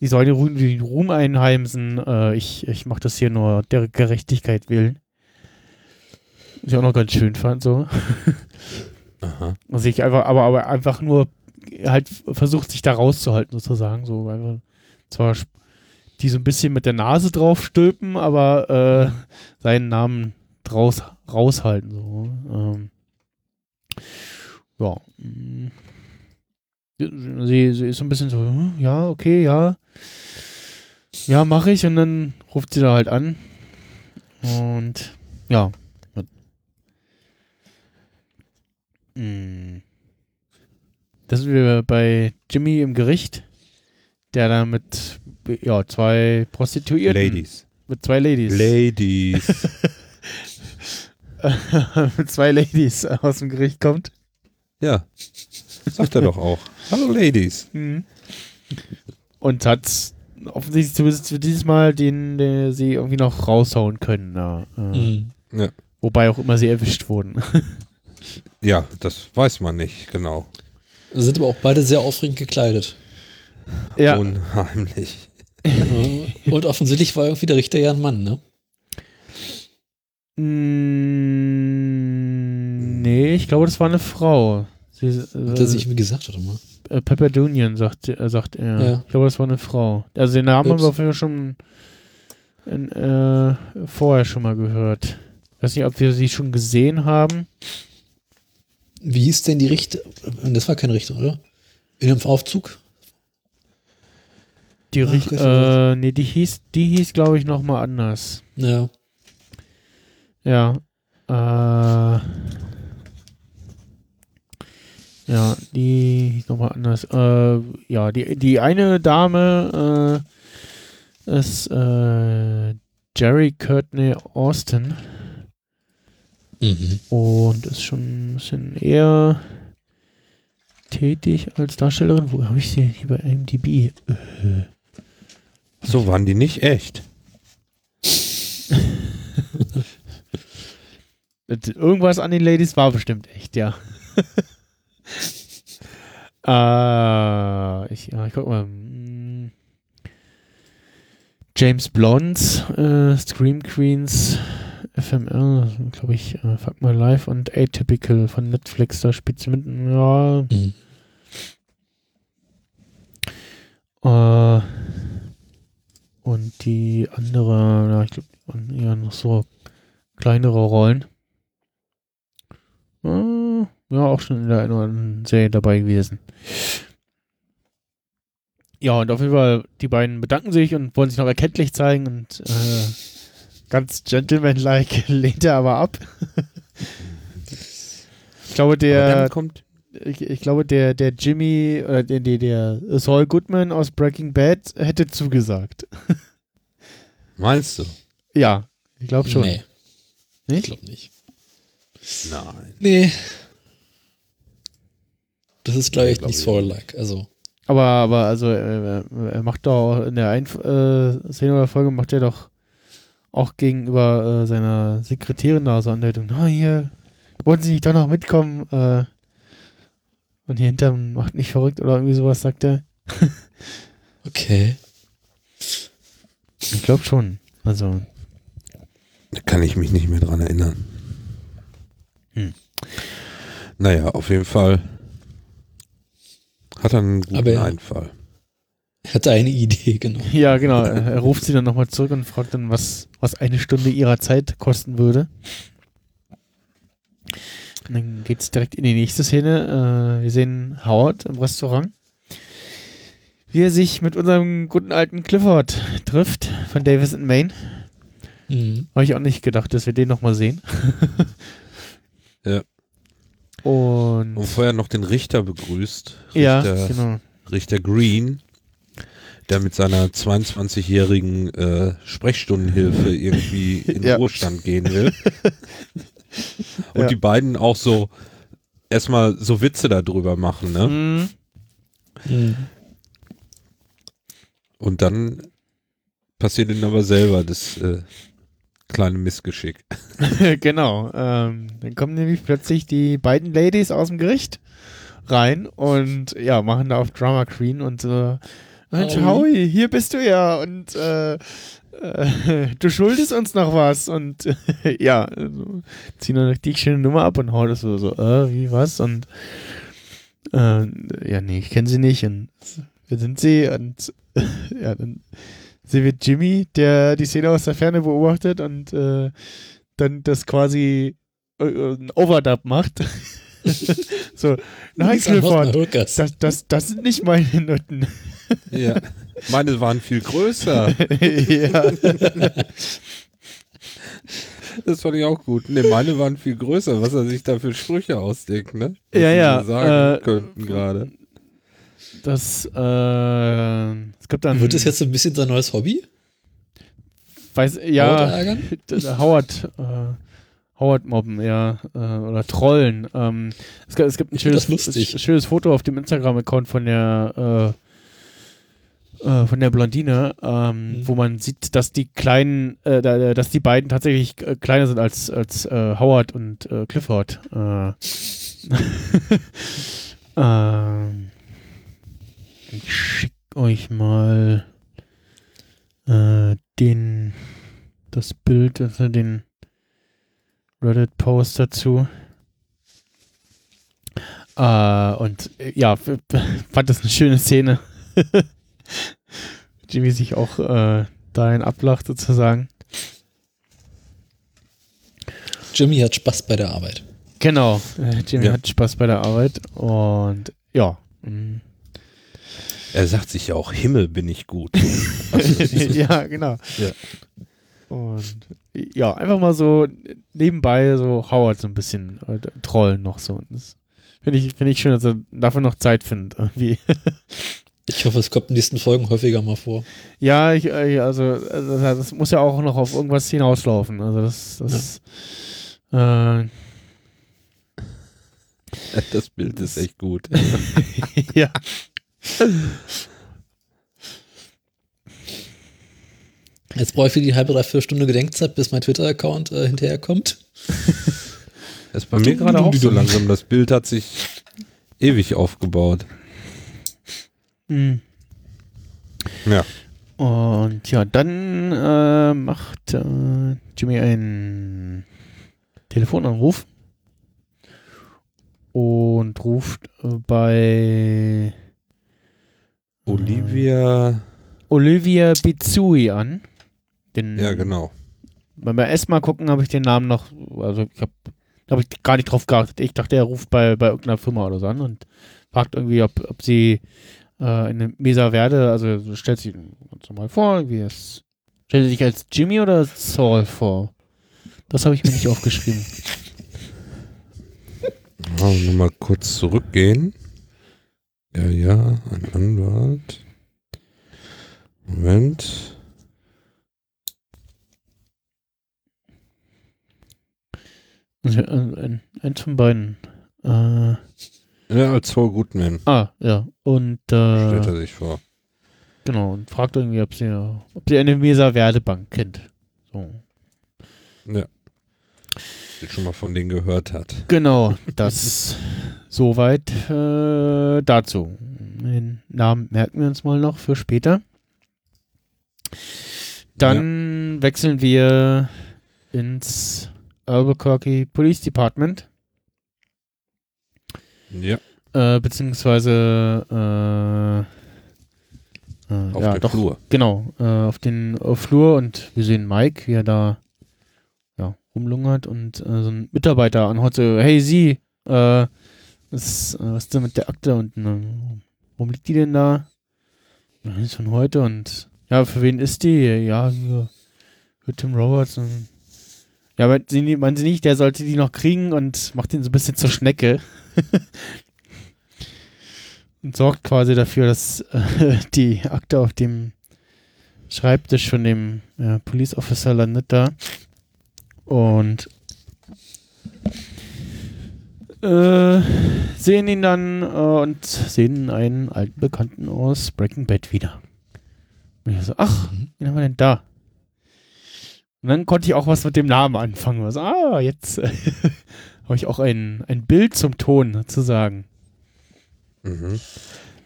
die sollen den Ruhm, den Ruhm einheimsen. Äh, ich ich mache das hier nur der Gerechtigkeit willen. Was ich auch noch ganz schön fand, so. Aha. Und sich einfach, aber, aber einfach nur halt versucht, sich da rauszuhalten, sozusagen. So einfach zwar die so ein bisschen mit der Nase drauf stülpen, aber äh, seinen Namen draus raushalten. So. Ähm, ja. mm. Sie, sie ist so ein bisschen so, hm, ja, okay, ja. Ja, mache ich. Und dann ruft sie da halt an. Und ja. Mm. Da sind wir bei Jimmy im Gericht, der da mit ja, zwei Prostituierten. Ladies. Mit zwei Ladies. Ladies. [laughs] mit zwei Ladies aus dem Gericht kommt. ja. Sagt er doch auch. Hallo Ladies. Mhm. Und hat offensichtlich zumindest für dieses Mal den, den sie irgendwie noch raushauen können. Ja. Äh, Hm. Wobei auch immer sie erwischt wurden. [laughs] Ja, das weiß man nicht genau. Sind aber auch beide sehr aufregend gekleidet. ja. Unheimlich. Und offensichtlich war irgendwie der Richter ja ein Mann, ne? Mm, nee, ich glaube, das war eine Frau. Sie, Hat er sich wie gesagt, warte mal. äh, Pepper Dunion, sagt, äh, sagt er. Ja. Ich glaube, das war eine Frau. Also den Namen haben Ups. wir auf jeden Fall schon in, äh, vorher schon mal gehört. Ich weiß nicht, ob wir sie schon gesehen haben. Wie hieß denn die Richter? Das war kein Richter, oder? In einem Aufzug? Die Ach, Richt- ist äh, nee, die hieß, die hieß, glaube ich, noch mal anders. Ja. Ja. Äh, ja, die nochmal anders. Äh, ja, die, die eine Dame äh, ist äh, Jerry Courtney Austin Mhm. und ist schon ein bisschen eher tätig als Darstellerin. Wo habe ich sie hier bei IMDb? Äh, So waren die nicht echt. [laughs] Irgendwas an den Ladies war bestimmt echt, ja. [laughs] äh, ich, ich guck mal. mm. James Blondes, äh, Scream Queens, FML, glaube ich, äh, Fuck My Life und Atypical von Netflix, da spielt sie mit. Ja, Mhm. äh, und die andere, ja, ich glaube, ja, noch so kleinere Rollen. Äh, ja, auch schon in der einen oder anderen Serie dabei gewesen. Ja, und auf jeden Fall, die beiden bedanken sich und wollen sich noch erkenntlich zeigen und äh, ganz gentlemanlike [laughs] lehnt er aber ab. [laughs] ich glaube, der, kommt, ich, ich glaube, der, der Jimmy, oder der, der, der Saul Goodman aus Breaking Bad hätte zugesagt. [laughs] meinst du? Ja, ich glaube schon. Nee, ich Nicht? glaube nicht. Nein. Nee. Das ist, glaube ich, glaub nicht ich so auch. like. Also, Aber, aber also, äh, er macht doch in der einen äh, Szene oder Folge macht er doch auch gegenüber äh, seiner Sekretärin da so Anleitung, na hier, wollen Sie nicht doch noch mitkommen? Äh, und hier hinterm macht nicht verrückt oder irgendwie sowas, sagt er. [laughs] okay. Ich glaube schon. Also, Da kann ich mich nicht mehr dran erinnern. Hm. Naja, auf jeden Fall hat er einen guten Aber er- Einfall. Er hatte eine Idee, genau. ja, genau. Er, ruft sie dann nochmal zurück und fragt dann, was, was eine Stunde ihrer Zeit kosten würde. Und dann geht's direkt in die nächste Szene. Äh, wir sehen Howard im Restaurant. Wie er sich mit unserem guten alten Clifford trifft von Davis in Maine. Mhm. Habe ich auch nicht gedacht, dass wir den nochmal sehen. [laughs] Ja. Und Und vorher noch den Richter begrüßt. ja, Richter, genau. Richter Green, der mit seiner 22-jährigen äh, Sprechstundenhilfe irgendwie [laughs] in Ja. Ruhestand gehen will. [laughs] Und Ja. die beiden auch so erstmal so Witze darüber machen, ne? Mhm. Mhm. Und dann passiert ihnen aber selber das äh, kleine Missgeschick. [laughs] genau. Ähm, dann kommen nämlich plötzlich die beiden Ladies aus dem Gericht rein und ja, machen da auf Drama Queen und äh, Mensch, Howie. Hier bist du ja und äh, äh, [laughs] du schuldest uns noch was und äh, [laughs] ja, also, ziehen dann die schöne Nummer ab und haut es so, so äh, wie was und äh, ja, nee, ich kenne sie nicht und wer sind sie und [laughs] ja, dann sehen wir Jimmy, der die Szene aus der Ferne beobachtet und äh, dann das quasi ein Overdub macht. so, nein, Clifford, das, das, das sind nicht meine Noten. Ja. Meine waren viel größer. [laughs] ja. Das fand ich auch gut. Ne, meine waren viel größer, was er sich da für Sprüche ausdenkt, ne? Was Ja, ja, sagen äh, könnten gerade. Das, äh, es gibt dann. Wird das jetzt so ein bisschen sein neues Hobby? weiß, Howard ja, ärgern? d- Howard, äh, Howard mobben, ja, äh, oder trollen. Ähm, es, gibt, es gibt ein schönes, das lustig. ein schönes Foto auf dem Instagram-Account von der, äh, von der Blondine, ähm, Mhm. wo man sieht, dass die kleinen, äh, da- dass die beiden tatsächlich äh, kleiner sind als, als äh, Howard und äh, Clifford. Äh, [laughs] ähm, ich schick euch mal äh, den das Bild, also den Reddit-Post dazu. Äh, und äh, ja, [laughs] fand das eine schöne Szene. [laughs] Jimmy sich auch äh, dahin ablacht sozusagen. Jimmy hat Spaß bei der Arbeit. Genau, äh, Jimmy Ja. hat Spaß bei der Arbeit und ja. Er sagt sich ja auch, Himmel bin ich gut. [laughs] [laughs] ja, genau. Ja. Und ja, einfach mal so nebenbei so Howard so ein bisschen äh, trollen noch so. Finde ich, finde ich schön, dass er dafür noch Zeit findet irgendwie. [laughs] Ich hoffe, es kommt in den nächsten Folgen häufiger mal vor. Ja, ich, also, also das muss ja auch noch auf irgendwas hinauslaufen. Also das, das äh, Das Bild ist echt gut. [laughs] ja. Jetzt brauche ich für die halbe, dreiviertel Stunde Gedenkzeit, bis mein Twitter-Account äh, hinterherkommt. Das ist bei mir gerade auch so langsam. Das Bild hat sich ewig aufgebaut. Hm. Ja. Und ja, dann äh, macht äh, Jimmy einen Telefonanruf und ruft äh, bei Olivia. Olivia Bizui an. Den, Ja, genau. Beim ersten Mal gucken habe ich den Namen noch, also ich habe hab ich gar nicht drauf geachtet. Ich dachte, er ruft bei, bei irgendeiner Firma oder so an und fragt irgendwie, ob, ob sie äh, eine Mesa Verde, also stellt sich ganz normal vor, wie es. Stellt sich als Jimmy oder Saul vor? Das habe ich mir nicht aufgeschrieben. [laughs] Oh, Nochmal kurz zurückgehen. Ja, ja, ein Anwalt. Moment. Also, äh, ein, eins von beiden. Äh, Ja, als Saul Goodman ah, ja. Und stellt äh, er sich vor. genau, und fragt irgendwie, ob sie, ob sie eine Mesa Verde Bank kennt. So. Ja. Die schon mal von denen gehört hat. Genau, [laughs] das soweit äh, dazu. Den Namen merken wir uns mal noch für später. Dann wechseln wir ins Albuquerque Police Department, Ja, äh, beziehungsweise äh, äh, auf ja, der doch, Flur. Genau, äh, auf den auf Flur und wir sehen Mike, wie er da ja, rumlungert und äh, so ein Mitarbeiter anhaut, so, hey Sie, äh, was, äh, was ist denn mit der Akte und äh, warum liegt die denn da? Ja, die ist von heute und ja, für wen ist die? Ja, für, für Tim Roberts und ja, meinen Sie nicht, der sollte die noch kriegen und macht ihn so ein bisschen zur Schnecke. [laughs] und sorgt quasi dafür, dass äh, [laughs] die Akte auf dem Schreibtisch von dem ja, Police Officer landet da. Und äh, sehen ihn dann äh, und sehen einen alten Bekannten aus Breaking Bad wieder. Und ich so, ach, wen haben wir denn da? Und dann konnte ich auch was mit dem Namen anfangen. Also, ah, jetzt [laughs] habe ich auch ein, ein Bild zum Ton sozusagen. Mhm.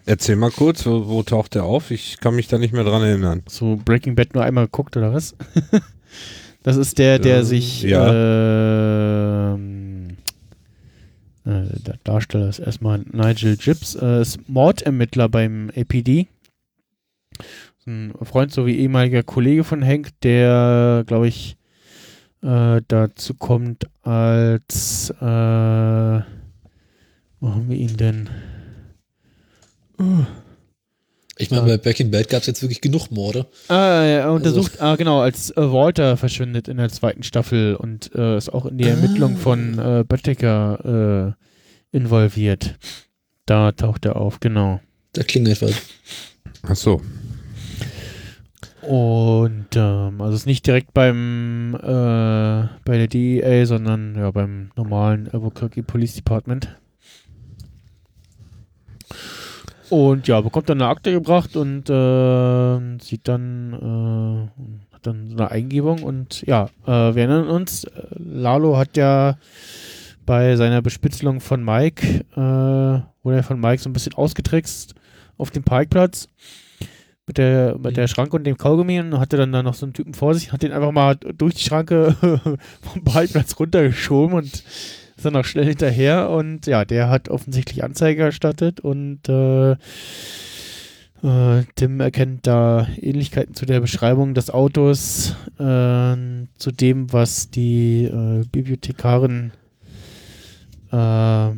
Erzähl mal kurz, wo, wo taucht der auf? Ich kann mich da nicht mehr dran erinnern. So Breaking Bad nur einmal geguckt oder was? [laughs] das ist der, der Ähm, sich ähm, äh, der Darsteller ist erstmal Nigel Gibbs, äh, ist Mordermittler beim APD. Ein Freund sowie ehemaliger Kollege von Hank, der, glaube ich, äh, dazu kommt als äh, wo haben wir ihn denn? Ich meine, bei Breaking Bad gab es jetzt wirklich genug Morde. Ah, er untersucht, ah, genau, als äh, Walter verschwindet in der zweiten Staffel und äh, ist auch in die Ermittlung von äh, Böttiger äh, involviert. Da taucht er auf, genau. Da klingelt was. Ach so. Und ähm, also ist nicht direkt beim äh, bei der DEA, sondern ja beim normalen Albuquerque Police Department. Und ja, bekommt dann eine Akte gebracht und äh, sieht dann, äh, hat dann so eine Eingebung und ja, äh, wir erinnern uns, äh, Lalo hat ja bei seiner Bespitzelung von Mike, äh, wurde er von Mike so ein bisschen ausgetrickst auf dem Parkplatz mit der, mit der Schranke und dem Kaugummi und hatte dann da noch so einen Typen vor sich, hat den einfach mal durch die Schranke [laughs] vom Parkplatz runtergeschoben und ist dann noch schnell hinterher. Und ja, der hat offensichtlich Anzeige erstattet und äh, äh, Tim erkennt da Ähnlichkeiten zu der Beschreibung des Autos, äh, zu dem, was die äh, Bibliothekarin äh,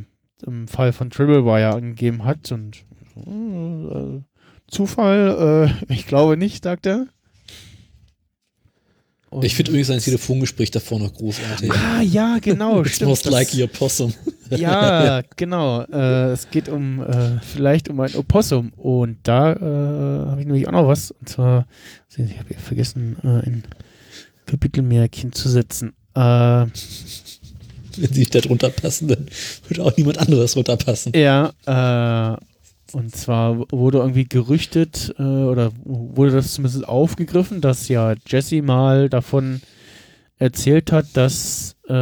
im Fall von Tribblewire angegeben hat und äh, Zufall, äh, ich glaube nicht, sagt er. Und- Ich finde übrigens sein Telefongespräch davor noch großartig. Ah, ja, genau, [laughs] It's stimmt. most likely a possum. [laughs] Ja, genau. Äh, es geht um äh, vielleicht um ein Opossum. Und da äh, habe ich nämlich auch noch was. Und zwar, ich habe vergessen, äh, ein Kapitelmärkchen zu setzen. Äh, Wenn sie nicht da drunter passen, dann würde auch niemand anderes runterpassen. ja, äh, und zwar wurde irgendwie gerüchtet, äh, oder wurde das zumindest aufgegriffen, dass ja Jesse mal davon erzählt hat, dass äh,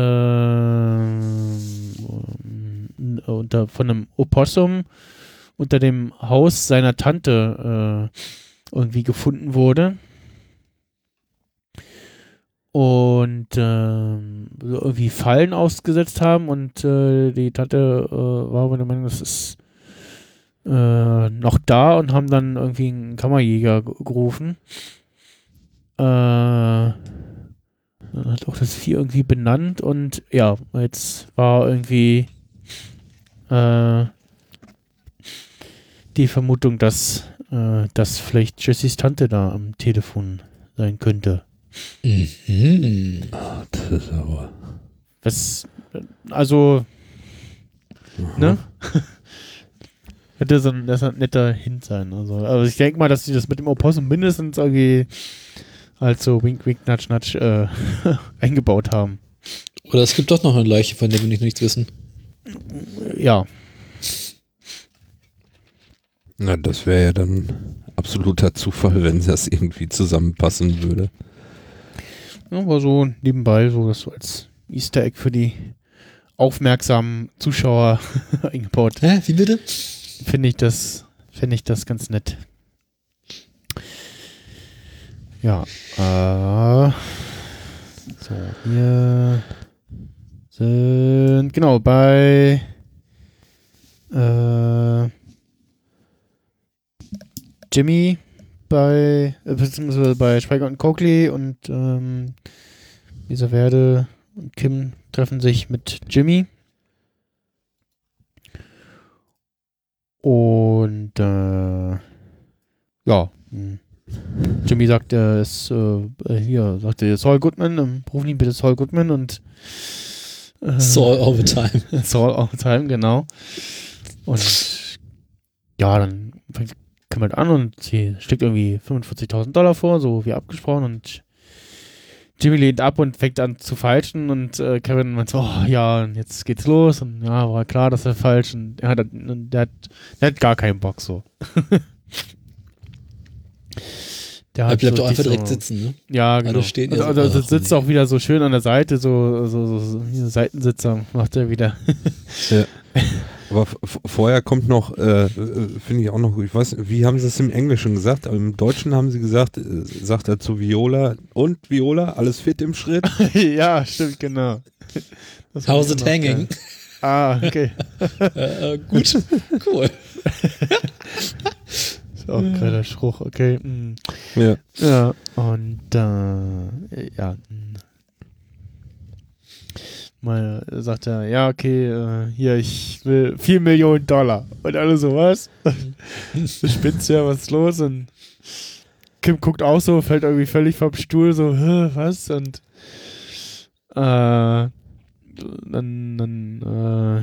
unter, von einem Opossum unter dem Haus seiner Tante äh, irgendwie gefunden wurde. Und so irgendwie Fallen ausgesetzt haben und äh, die Tante äh, war aber der Meinung, das ist äh, noch da und haben dann irgendwie einen Kammerjäger ge- gerufen. Äh, dann hat auch das Vieh irgendwie benannt und ja, jetzt war irgendwie äh, die Vermutung, dass äh, das vielleicht Jessys Tante da am Telefon sein könnte. Mhm. Das ist aber. Das, also, ne? [laughs] Hätte so ein, das ein netter Hint sein. Also, aber ich denke mal, dass sie das mit dem Opossum mindestens irgendwie als so Wink, Wink, Natsch, Natsch äh, [laughs] eingebaut haben. Oder es gibt doch noch eine Leiche, von der wir nicht nichts wissen. Ja, Na, das wäre ja dann absoluter Zufall, wenn das irgendwie zusammenpassen würde. aber so nebenbei, so das so als Easter Egg für die aufmerksamen Zuschauer [laughs] eingebaut. Hä? Wie bitte? Finde ich das, finde ich das ganz nett. Ja, äh, so, wir sind, genau, bei, äh, Jimmy, bei, äh, beziehungsweise bei Schweiger und Coakley und, ähm, Lisa Werde und Kim treffen sich mit Jimmy. Und äh, ja, mh. Jimmy sagt, er ist äh, hier, sagt er, Saul Goodman, ähm, rufen ihn bitte Saul Goodman und äh, Saul all the time. [laughs] Saul all the time, genau. Und ja, dann fängt kommt halt an und sie steckt irgendwie 45.000 Dollar vor, so wie abgesprochen und Jimmy lehnt ab und fängt an zu falschen und äh, Kevin meint so, oh ja, und jetzt geht's los und ja, war klar, dass er falsch und ja, der, der, hat, der hat gar keinen Bock so. [laughs] der Er bleibt so doch einfach direkt sitzen, ne? Ja, genau. stehen ja und, so, und, ach, sitzt auch wieder so schön an der Seite, so, so, so, so Seitensitzer macht er wieder. [laughs] [laughs] Aber vorher kommt noch, äh, äh, finde ich auch noch gut, ich weiß wie haben sie es im Englischen gesagt, aber im Deutschen haben sie gesagt, äh, sagt er zu Viola, und Viola, alles fit im Schritt? [laughs] ja, stimmt, genau. Das How's it hanging? geil. Ah, okay. [laughs] Äh, äh, gut, cool. Ist auch ein geiler Spruch, okay. mm. Ja. Ja, und äh, ja. Mal sagt er, ja, okay, äh, hier, ich will 4 Millionen Dollar. Und alle so, was? [laughs] du spinnst ja, was ist los? Und Kim guckt auch so, fällt irgendwie völlig vom Stuhl, so, Hä, was? Und äh, dann, dann äh,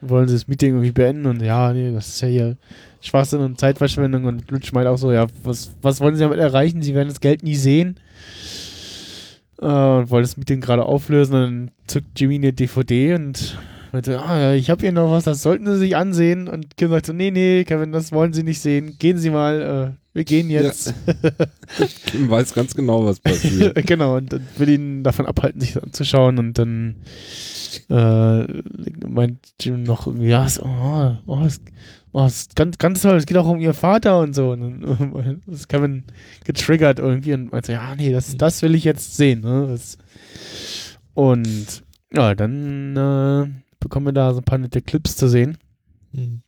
wollen sie das Meeting irgendwie beenden und ja, nee, das ist ja hier Schwachsinn und Zeitverschwendung und Lutsch meint auch so, ja, was, was wollen sie damit erreichen? Sie werden das Geld nie sehen. Äh, und wollen das Meeting gerade auflösen dann zückt Jimmy eine DVD und meinte, ah, ich habe hier noch was, das sollten sie sich ansehen. Und Kim sagt so, nee, nee, Kevin, das wollen sie nicht sehen. Gehen Sie mal, äh, wir gehen jetzt. [laughs] Kim weiß ganz genau, was passiert. [laughs] genau, und dann will ihn davon abhalten, sich das anzuschauen und dann äh, meint Jim noch irgendwie, ja, es- oh, oh, es, oh, ist ganz, ganz toll, es geht auch um ihr Vater und so. Und dann [laughs] ist Kevin getriggert irgendwie und meint so, ja, nee, das, das will ich jetzt sehen. Ne? Das, und ja, dann äh, bekommen wir da so ein paar nette Clips zu sehen Hm.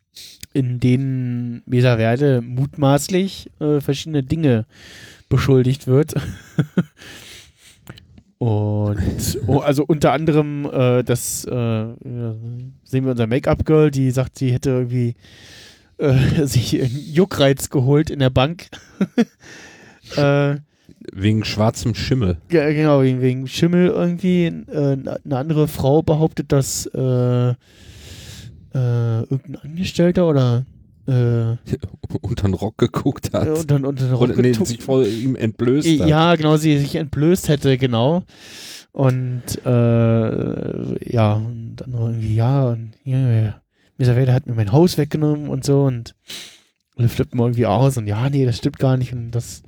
In denen Mesa Verde mutmaßlich äh, verschiedene Dinge beschuldigt wird. [laughs] Und oh, also unter anderem, äh, das äh, sehen wir unser Make-up-Girl, die sagt, sie hätte irgendwie äh, [laughs] sich einen Juckreiz geholt in der Bank. [laughs] äh, Wegen schwarzem Schimmel. Ja, genau, wegen, wegen Schimmel irgendwie. Äh, eine andere Frau behauptet, dass äh, irgendein Angestellter oder äh, [laughs] Unter den Rock geguckt hat. und dann unter den Rock Oder nee, sich vor ihm entblößt hat. Ja, genau, sie sich entblößt hätte, genau. Und äh, ja, und dann irgendwie, ja, und ja, Mr. Vader hat mir mein Haus weggenommen und so und alle flippen irgendwie aus und ja, nee, das stimmt gar nicht und das,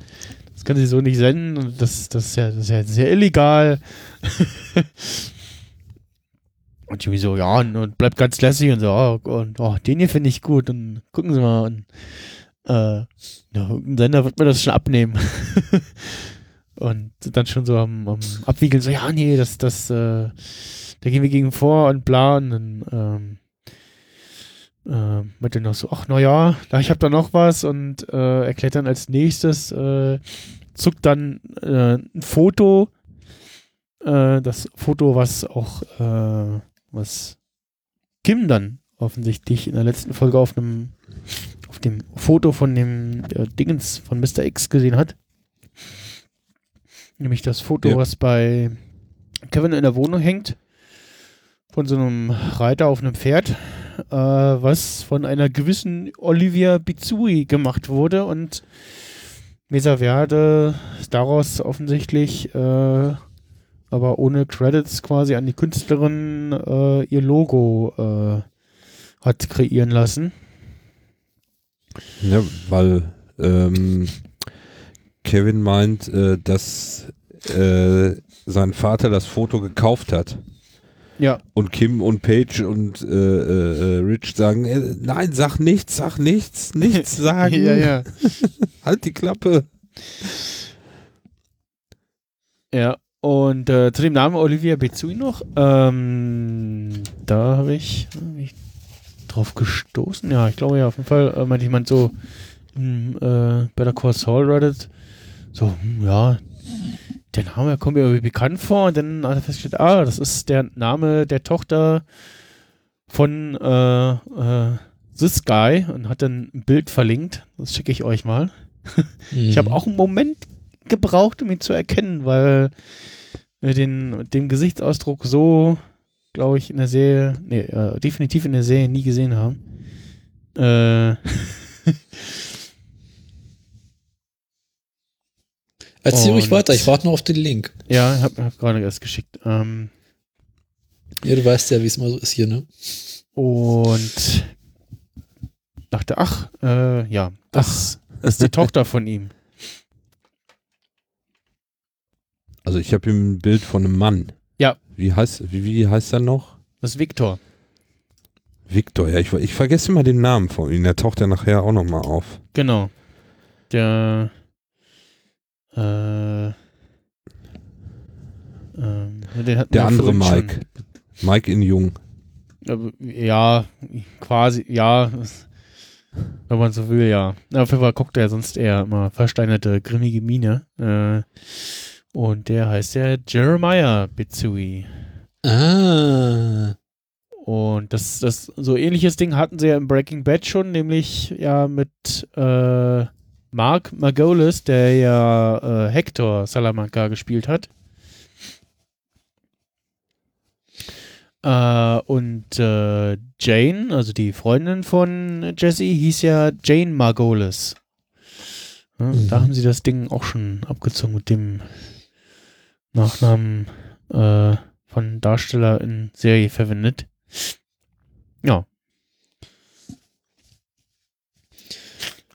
das kann sie so nicht senden und das, das, ist, ja, das ist ja sehr illegal. [laughs] und Jimmy so, ja, und, bleibt ganz lässig und so, oh, und oh, den hier finde ich gut und gucken Sie mal und äh, ja, irgendein Sender wird mir das schon abnehmen. [laughs] und dann schon so am, am Abwiegeln, so, ja, nee, das, das, äh, da gehen wir gegen vor und bla, und dann, ähm, äh, meinte noch so, ach, na ja, da, ich hab da noch was und äh, erklärt dann als nächstes, äh, zuckt dann äh, ein Foto, äh, das Foto, was auch, äh, was Kim dann offensichtlich in der letzten Folge auf einem auf dem Foto von dem äh, Dingens von Mr. X gesehen hat. Nämlich das Foto, Ja. was bei Kevin in der Wohnung hängt. Von so einem Reiter auf einem Pferd, äh, was von einer gewissen Olivia Bizui gemacht wurde und Mesa Verde daraus offensichtlich, äh, aber ohne Credits quasi an die Künstlerin äh, ihr Logo äh, hat kreieren lassen. Ja, weil ähm, Kevin meint, äh, dass äh, sein Vater das Foto gekauft hat. Ja. Und Kim und Paige und äh, äh, Rich sagen, nein, sag nichts, sag nichts, nichts [laughs] sagen. ja, ja. [laughs] Halt die Klappe. Ja, und äh, zu dem Namen Olivia Bezui noch, ähm, da habe ich, hab ich drauf gestoßen. Ja, ich glaube ja, auf jeden Fall äh, meinte jemand so im äh, Better Call Saul Reddit, so, hm, ja, der Name kommt mir irgendwie bekannt vor und dann hat er festgestellt, ah, das ist der Name der Tochter von äh, äh, This Guy und hat dann ein Bild verlinkt. Das schicke ich euch mal. [laughs] Ich habe auch einen Moment gebraucht, um ihn zu erkennen, weil den, den Gesichtsausdruck so, glaube ich, in der Serie, nee, äh, definitiv in der Serie nie gesehen haben. Äh, Erzähl ruhig weiter, ich warte noch auf den Link. ja, hab, hab gerade erst geschickt. Ähm, Ja, du weißt ja, wie es mal so ist hier, ne? und dachte, ach, äh, ja, das ist die Tochter von ihm. Also ich habe hier ein Bild von einem Mann. Ja. Wie heißt, wie, wie heißt er noch? Das ist Victor. Victor, ja, ich, ich vergesse immer den Namen von ihm. Der taucht ja nachher auch nochmal auf. Genau. Der äh, hatten Der andere vorhin schon. Mike. Mike in Jung. Aber, Ja, quasi, ja. Wenn man so will, ja. Auf jeden Fall guckt er sonst eher immer versteinerte, grimmige Miene. Äh, und der heißt ja Jeremiah Bitsui. Ah. Und das, das, so ähnliches Ding hatten sie ja im Breaking Bad schon, nämlich ja mit äh, Mark Margolis, der ja äh, Hector Salamanca gespielt hat. Äh, und äh, Jane, also die Freundin von Jesse, hieß ja Jane Margolis. Ja, Mhm. Da haben sie das Ding auch schon abgezogen mit dem Nachnamen äh, von Darsteller in Serie verwendet. Ja.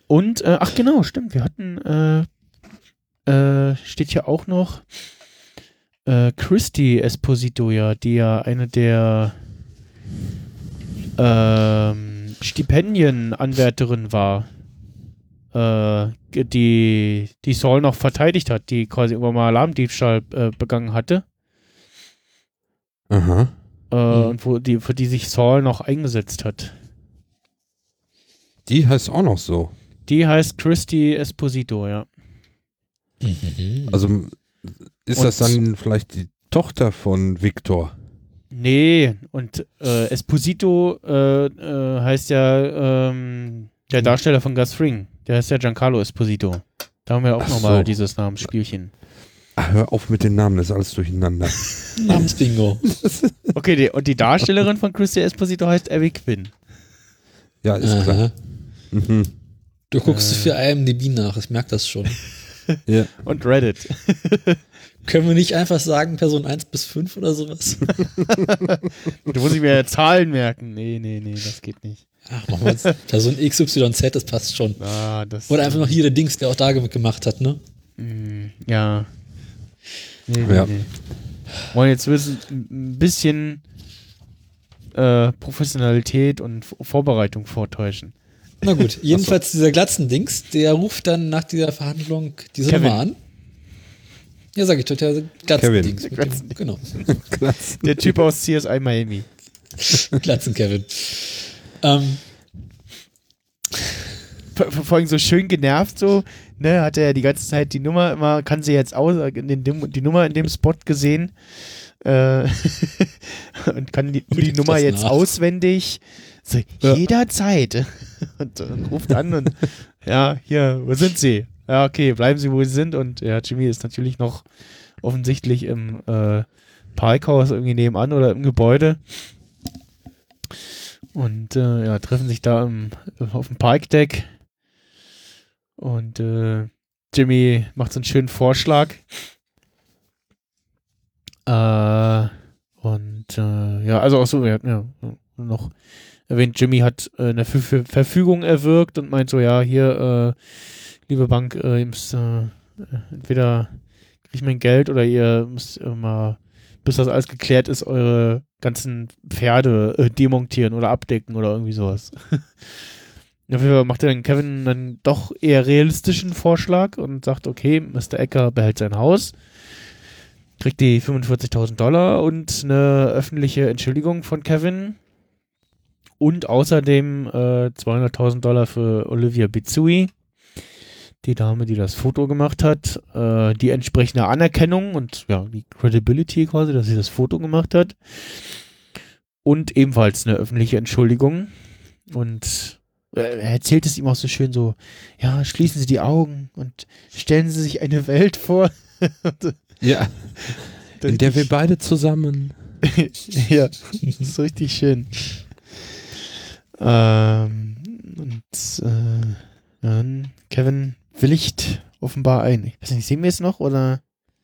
Und, äh, ach genau, stimmt, wir hatten, äh, äh, steht hier auch noch äh, Christy Esposito, ja, die ja eine der ähm, Stipendienanwärterin war, äh, die, die Saul noch verteidigt hat, die quasi irgendwann mal Alarmdiebstahl äh, begangen hatte. Aha. Äh, Mhm. und wo die, für die sich Saul noch eingesetzt hat. Die heißt auch noch so. Die heißt Christy Esposito, ja. Mhm. Also ist Und- das dann vielleicht die Tochter von Victor? Nee, und äh, Esposito äh, äh, heißt ja ähm, der Darsteller von Gus Fring. Der heißt ja Giancarlo Esposito. Da haben wir auch Ach nochmal so. dieses Namensspielchen. Ah, hör auf mit den Namen, das ist alles durcheinander. [laughs] Namensbingo. [laughs] Okay, die, und die Darstellerin von Christy Esposito heißt Abby Quinn. Ja, ist klar. Aha. Mhm. Du guckst Äh. für IMDb nach, ich merke das schon. [laughs] Ja. Und Reddit. Können wir nicht einfach sagen Person 1 bis 5 oder sowas? Du musst ich mir Zahlen merken. Nee, nee, nee, das geht nicht. Ach, machen wir jetzt [laughs] Person XYZ, das passt schon. Ah, das, Oder einfach noch hier der Dings, der auch da gemacht hat, ne? Mm, Ja. Nee, nee, Ja. nee. Wollen jetzt wissen, ein bisschen äh, Professionalität und Vorbereitung vortäuschen. Na gut, [laughs] jedenfalls dieser Glatzen-Dings, der ruft dann nach dieser Verhandlung diese Kevin. Nummer an. Ja, sag ich doch, der Glatzen-Dings. Glatzen- Genau, [laughs] Der Typ aus CSI Miami. Glatzen-Kevin. Ähm, Vor, vor allem so schön genervt so, ne, hat er ja die ganze Zeit die Nummer immer, kann sie jetzt aus, in dem, die Nummer in dem Spot gesehen äh, [laughs] und kann die, die Nummer jetzt nach. auswendig, so, Ja. jederzeit [laughs] und, und ruft an und ja, hier, wo sind sie? Ja, okay, bleiben sie, wo sie sind und ja, Jimmy ist natürlich noch offensichtlich im äh, Parkhaus irgendwie nebenan oder im Gebäude und äh, ja, treffen sich da im, auf dem Parkdeck und äh, Jimmy macht so einen schönen Vorschlag. Äh, und äh, ja, also auch so, hatten ja noch erwähnt, Jimmy hat äh, eine Ver Ver Verfügung erwirkt und meint so, ja, hier, äh, liebe Bank, äh, ihr müsst äh, entweder krieg ich mein Geld oder ihr müsst äh, mal, bis das alles geklärt ist, eure ganzen Pferde äh, demontieren oder abdecken oder irgendwie sowas. [laughs] Auf jeden Fall macht er dann Kevin dann doch eher realistischen Vorschlag und sagt, okay, Mr. Ecker behält sein Haus, kriegt die 45.000 Dollar und eine öffentliche Entschuldigung von Kevin und außerdem äh, 200.000 Dollar für Olivia Bizui, die Dame, die das Foto gemacht hat, äh, die entsprechende Anerkennung und ja, die Credibility quasi, dass sie das Foto gemacht hat und ebenfalls eine öffentliche Entschuldigung und äh, er erzählt es ihm auch so schön so, ja, schließen Sie die Augen und stellen Sie sich eine Welt vor. [laughs] Ja. [laughs] In der wir beide zusammen. [laughs] ja, das ist richtig schön. Ähm, und äh, dann Kevin willigt offenbar ein. Ich weiß nicht, sehen wir es noch oder?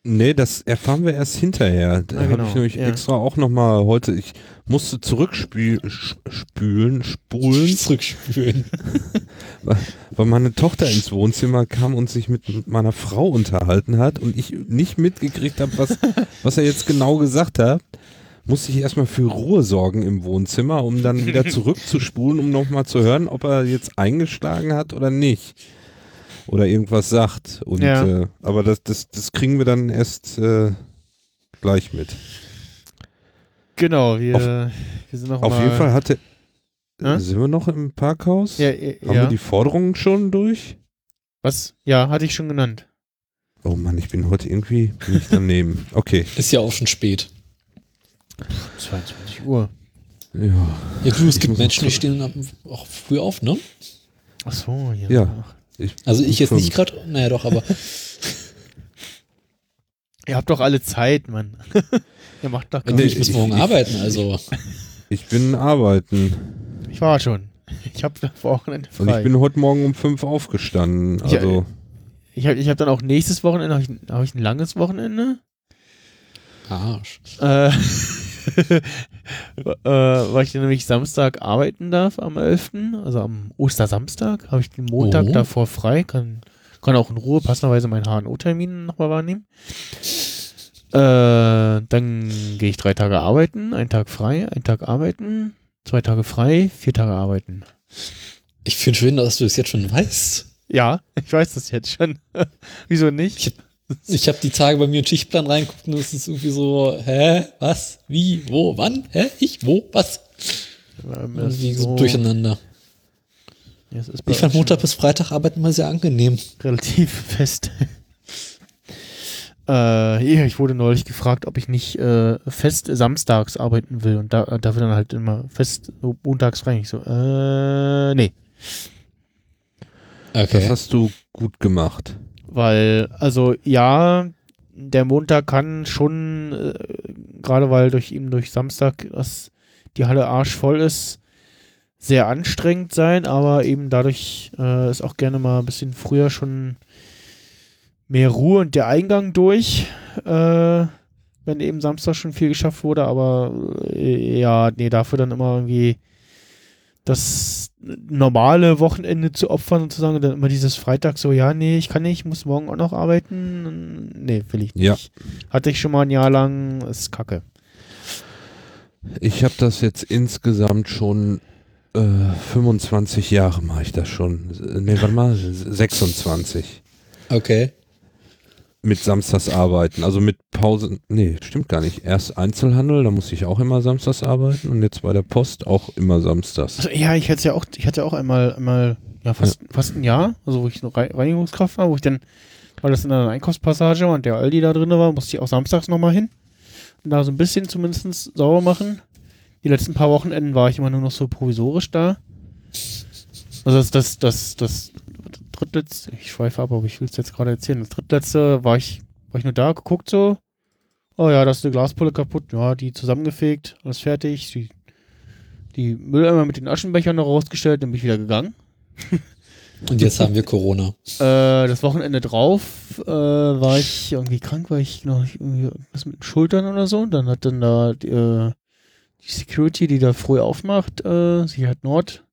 Nee, das erfahren wir erst hinterher. Da Ah, habe genau, ich nämlich ja. extra auch nochmal heute, ich musste zurückspülen, spülen, spulen, [laughs] zurückspülen. [laughs] weil meine Tochter ins Wohnzimmer kam und sich mit meiner Frau unterhalten hat und ich nicht mitgekriegt habe, was, [laughs] was er jetzt genau gesagt hat. Musste ich erstmal für Ruhe sorgen im Wohnzimmer, um dann wieder zurückzuspulen, um nochmal zu hören, ob er jetzt eingeschlagen hat oder nicht. Oder irgendwas sagt. Und, Ja. äh, aber das, das, das kriegen wir dann erst äh, gleich mit. Genau, wir, Auf- wir sind noch Auf mal, jeden Fall hatte. Hä? Sind wir noch im Parkhaus? Ja, ja, Haben ja. wir die Forderungen schon durch? Was? Ja, hatte ich schon genannt. Oh Mann, ich bin heute irgendwie bin ich daneben. Okay. [laughs] Ist ja auch schon spät. 22 Uhr. Ja. Ja, du, es Ich gibt Menschen, die stehen auch früh auf, ne? Ach so, ja. Ja. Ich, Also ich jetzt fünf. nicht gerade, naja doch, aber [laughs] Ihr habt doch alle Zeit, Mann. [laughs] Ihr macht doch gar Nee, ich muss morgen ich- arbeiten, also [laughs] Ich bin arbeiten. Ich war schon. Ich habe das Wochenende Und frei. ich bin heute Morgen um fünf aufgestanden. Ja, Also, ich habe ich hab dann auch nächstes Wochenende, habe ich, hab ich ein langes Wochenende. Arsch. Äh, äh, [laughs] weil ich nämlich Samstag arbeiten darf am 11., also am Ostersamstag, habe ich den Montag Oh. davor frei, kann, kann auch in Ruhe passenderweise meinen HNO-Termin nochmal wahrnehmen. Äh, dann gehe ich drei Tage arbeiten, einen Tag frei, einen Tag arbeiten, zwei Tage frei, vier Tage arbeiten. Ich finde schön, dass du das jetzt schon weißt. Ja, [laughs] ich weiß das jetzt schon. Wieso nicht? Ich habe die Tage bei mir in Schichtplan reingeguckt und es ist irgendwie so, hä, was, wie, wo, wann, hä, ich, wo, was? Ähm, Irgendwie ist so durcheinander. Ja, es ist bei Ich fand Montag bis Freitag arbeiten mal sehr angenehm. relativ [laughs] fest. äh, ich wurde neulich gefragt, ob ich nicht äh, fest samstags arbeiten will und da, dafür dann halt immer fest so montags frei. Ich so, äh, nee. das Okay. hast du gut gemacht. Weil, also ja, der Montag kann schon, äh, gerade weil durch ihm durch Samstag das, die Halle arschvoll ist, sehr anstrengend sein, aber eben dadurch äh, ist auch gerne mal ein bisschen früher schon mehr Ruhe und der Eingang durch, äh, wenn eben Samstag schon viel geschafft wurde, aber äh, ja, nee, dafür dann immer irgendwie das normale Wochenende zu opfern und dann immer dieses Freitag so, ja, nee, ich kann nicht, ich muss morgen auch noch arbeiten. Nee, will ich nicht. Ja. Hatte ich schon mal ein Jahr lang, ist kacke. Ich habe das jetzt insgesamt schon äh, 25 Jahre mache ich das schon. Ne, warte mal, 26. Okay. Mit Samstags arbeiten, also mit Pause. Nee, stimmt gar nicht. Erst Einzelhandel, da musste ich auch immer Samstags arbeiten und jetzt bei der Post auch immer Samstags. Also, ja, ich hatte ja auch, ich hatte auch einmal, einmal, ja, fast, fast ein Jahr, also wo ich Rei- Reinigungskraft war, wo ich dann, weil das in einer Einkaufspassage war und der Aldi da drin war, musste ich auch samstags nochmal hin. Und da so ein bisschen zumindest sauber machen. Die letzten paar Wochenenden war ich immer nur noch so provisorisch da. Also das, das, das, das drittletzte, ich schweife ab, aber ich will es jetzt gerade erzählen. Das drittletzte war ich, war ich nur da, geguckt so. Oh ja, da ist eine Glaspulle kaputt. Ja, die zusammengefegt, alles fertig. Die, die Mülleimer mit den Aschenbechern noch rausgestellt, dann bin ich wieder gegangen. [laughs] Und jetzt haben wir Corona. Äh, das Wochenende drauf äh, war ich irgendwie krank, weil ich noch irgendwie was mit den Schultern oder so. Dann hat dann da die, äh, die Security, die da früh aufmacht, äh, sie hat Nord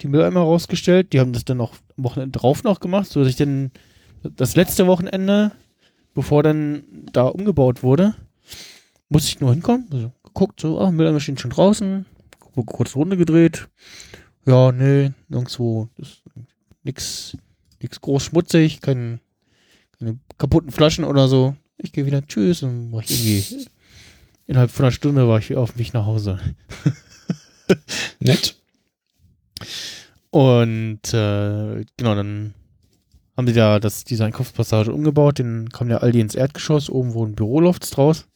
die Mülleimer rausgestellt. Die haben das dann noch am Wochenende drauf noch gemacht, so dass ich dann das letzte Wochenende, bevor dann da umgebaut wurde, musste ich nur hinkommen. Also geguckt, so, ah, Mülleimer stehen schon draußen, kurz Runde gedreht. Ja, nee, nirgendwo. Das, nix, groß schmutzig, kein, keine kaputten Flaschen oder so. Ich gehe wieder, tschüss, und war ich irgendwie, innerhalb von einer Stunde war ich auf dem Weg nach Hause. [laughs] Nett. Und äh, genau, dann haben sie da das, diese Einkaufspassage umgebaut, dann kam der Aldi ins Erdgeschoss, oben wurden Bürolofts draus.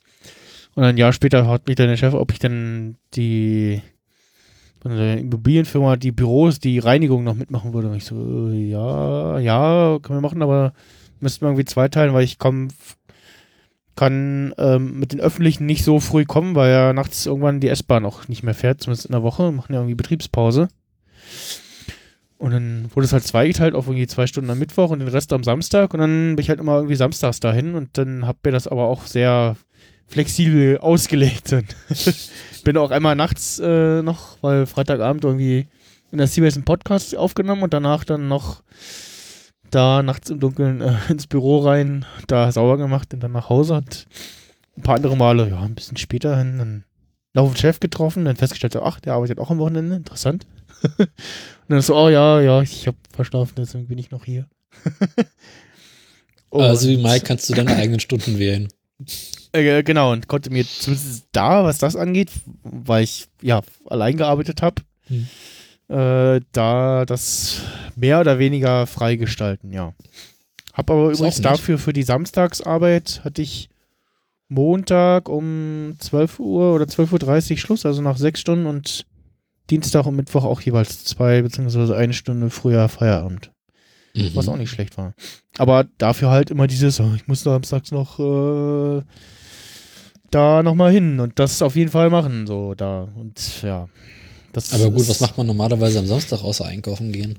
Und ein Jahr später hat mich dann der Chef, ob ich dann die von Immobilienfirma die Büros, die Reinigung noch mitmachen würde. Und ich so, äh, ja, ja, können wir machen, aber müssten wir irgendwie zweiteilen, weil ich komm, kann ähm, mit den Öffentlichen nicht so früh kommen, weil ja nachts irgendwann die S-Bahn auch nicht mehr fährt, zumindest in der Woche, machen ja irgendwie Betriebspause. Und dann wurde es halt zweigeteilt auf irgendwie zwei Stunden am Mittwoch und den Rest am Samstag. Und dann bin ich halt immer irgendwie samstags dahin und dann hab mir das aber auch sehr flexibel ausgelegt. Und [laughs] bin auch einmal nachts äh, noch, weil Freitagabend irgendwie in der CBS einen Podcast aufgenommen und danach dann noch da nachts im Dunkeln äh, ins Büro rein, da sauber gemacht und dann nach Hause und ein paar andere Male, ja, ein bisschen später hin, dann noch den Chef getroffen, dann festgestellt, ach, der arbeitet auch am Wochenende, interessant. Und dann so, oh ja, ja, ich habe verschlafen, deswegen bin ich noch hier. [laughs] Also wie Mike kannst du deine eigenen Stunden wählen. äh, genau, und konnte mir zumindest da, was das angeht, weil ich ja allein gearbeitet habe, Hm. äh, da das mehr oder weniger freigestalten, ja. Hab aber Ist übrigens dafür für die Samstagsarbeit hatte ich Montag um 12 Uhr oder 12.30 Uhr Schluss, also nach sechs Stunden und Dienstag und Mittwoch auch jeweils zwei beziehungsweise eine Stunde früher Feierabend was Mhm. auch nicht schlecht war. Aber dafür halt immer dieses, oh, ich muss samstags noch äh, da nochmal hin und das auf jeden Fall machen, so da. Und ja. Das Aber gut, ist- was macht man normalerweise am Samstag außer einkaufen gehen?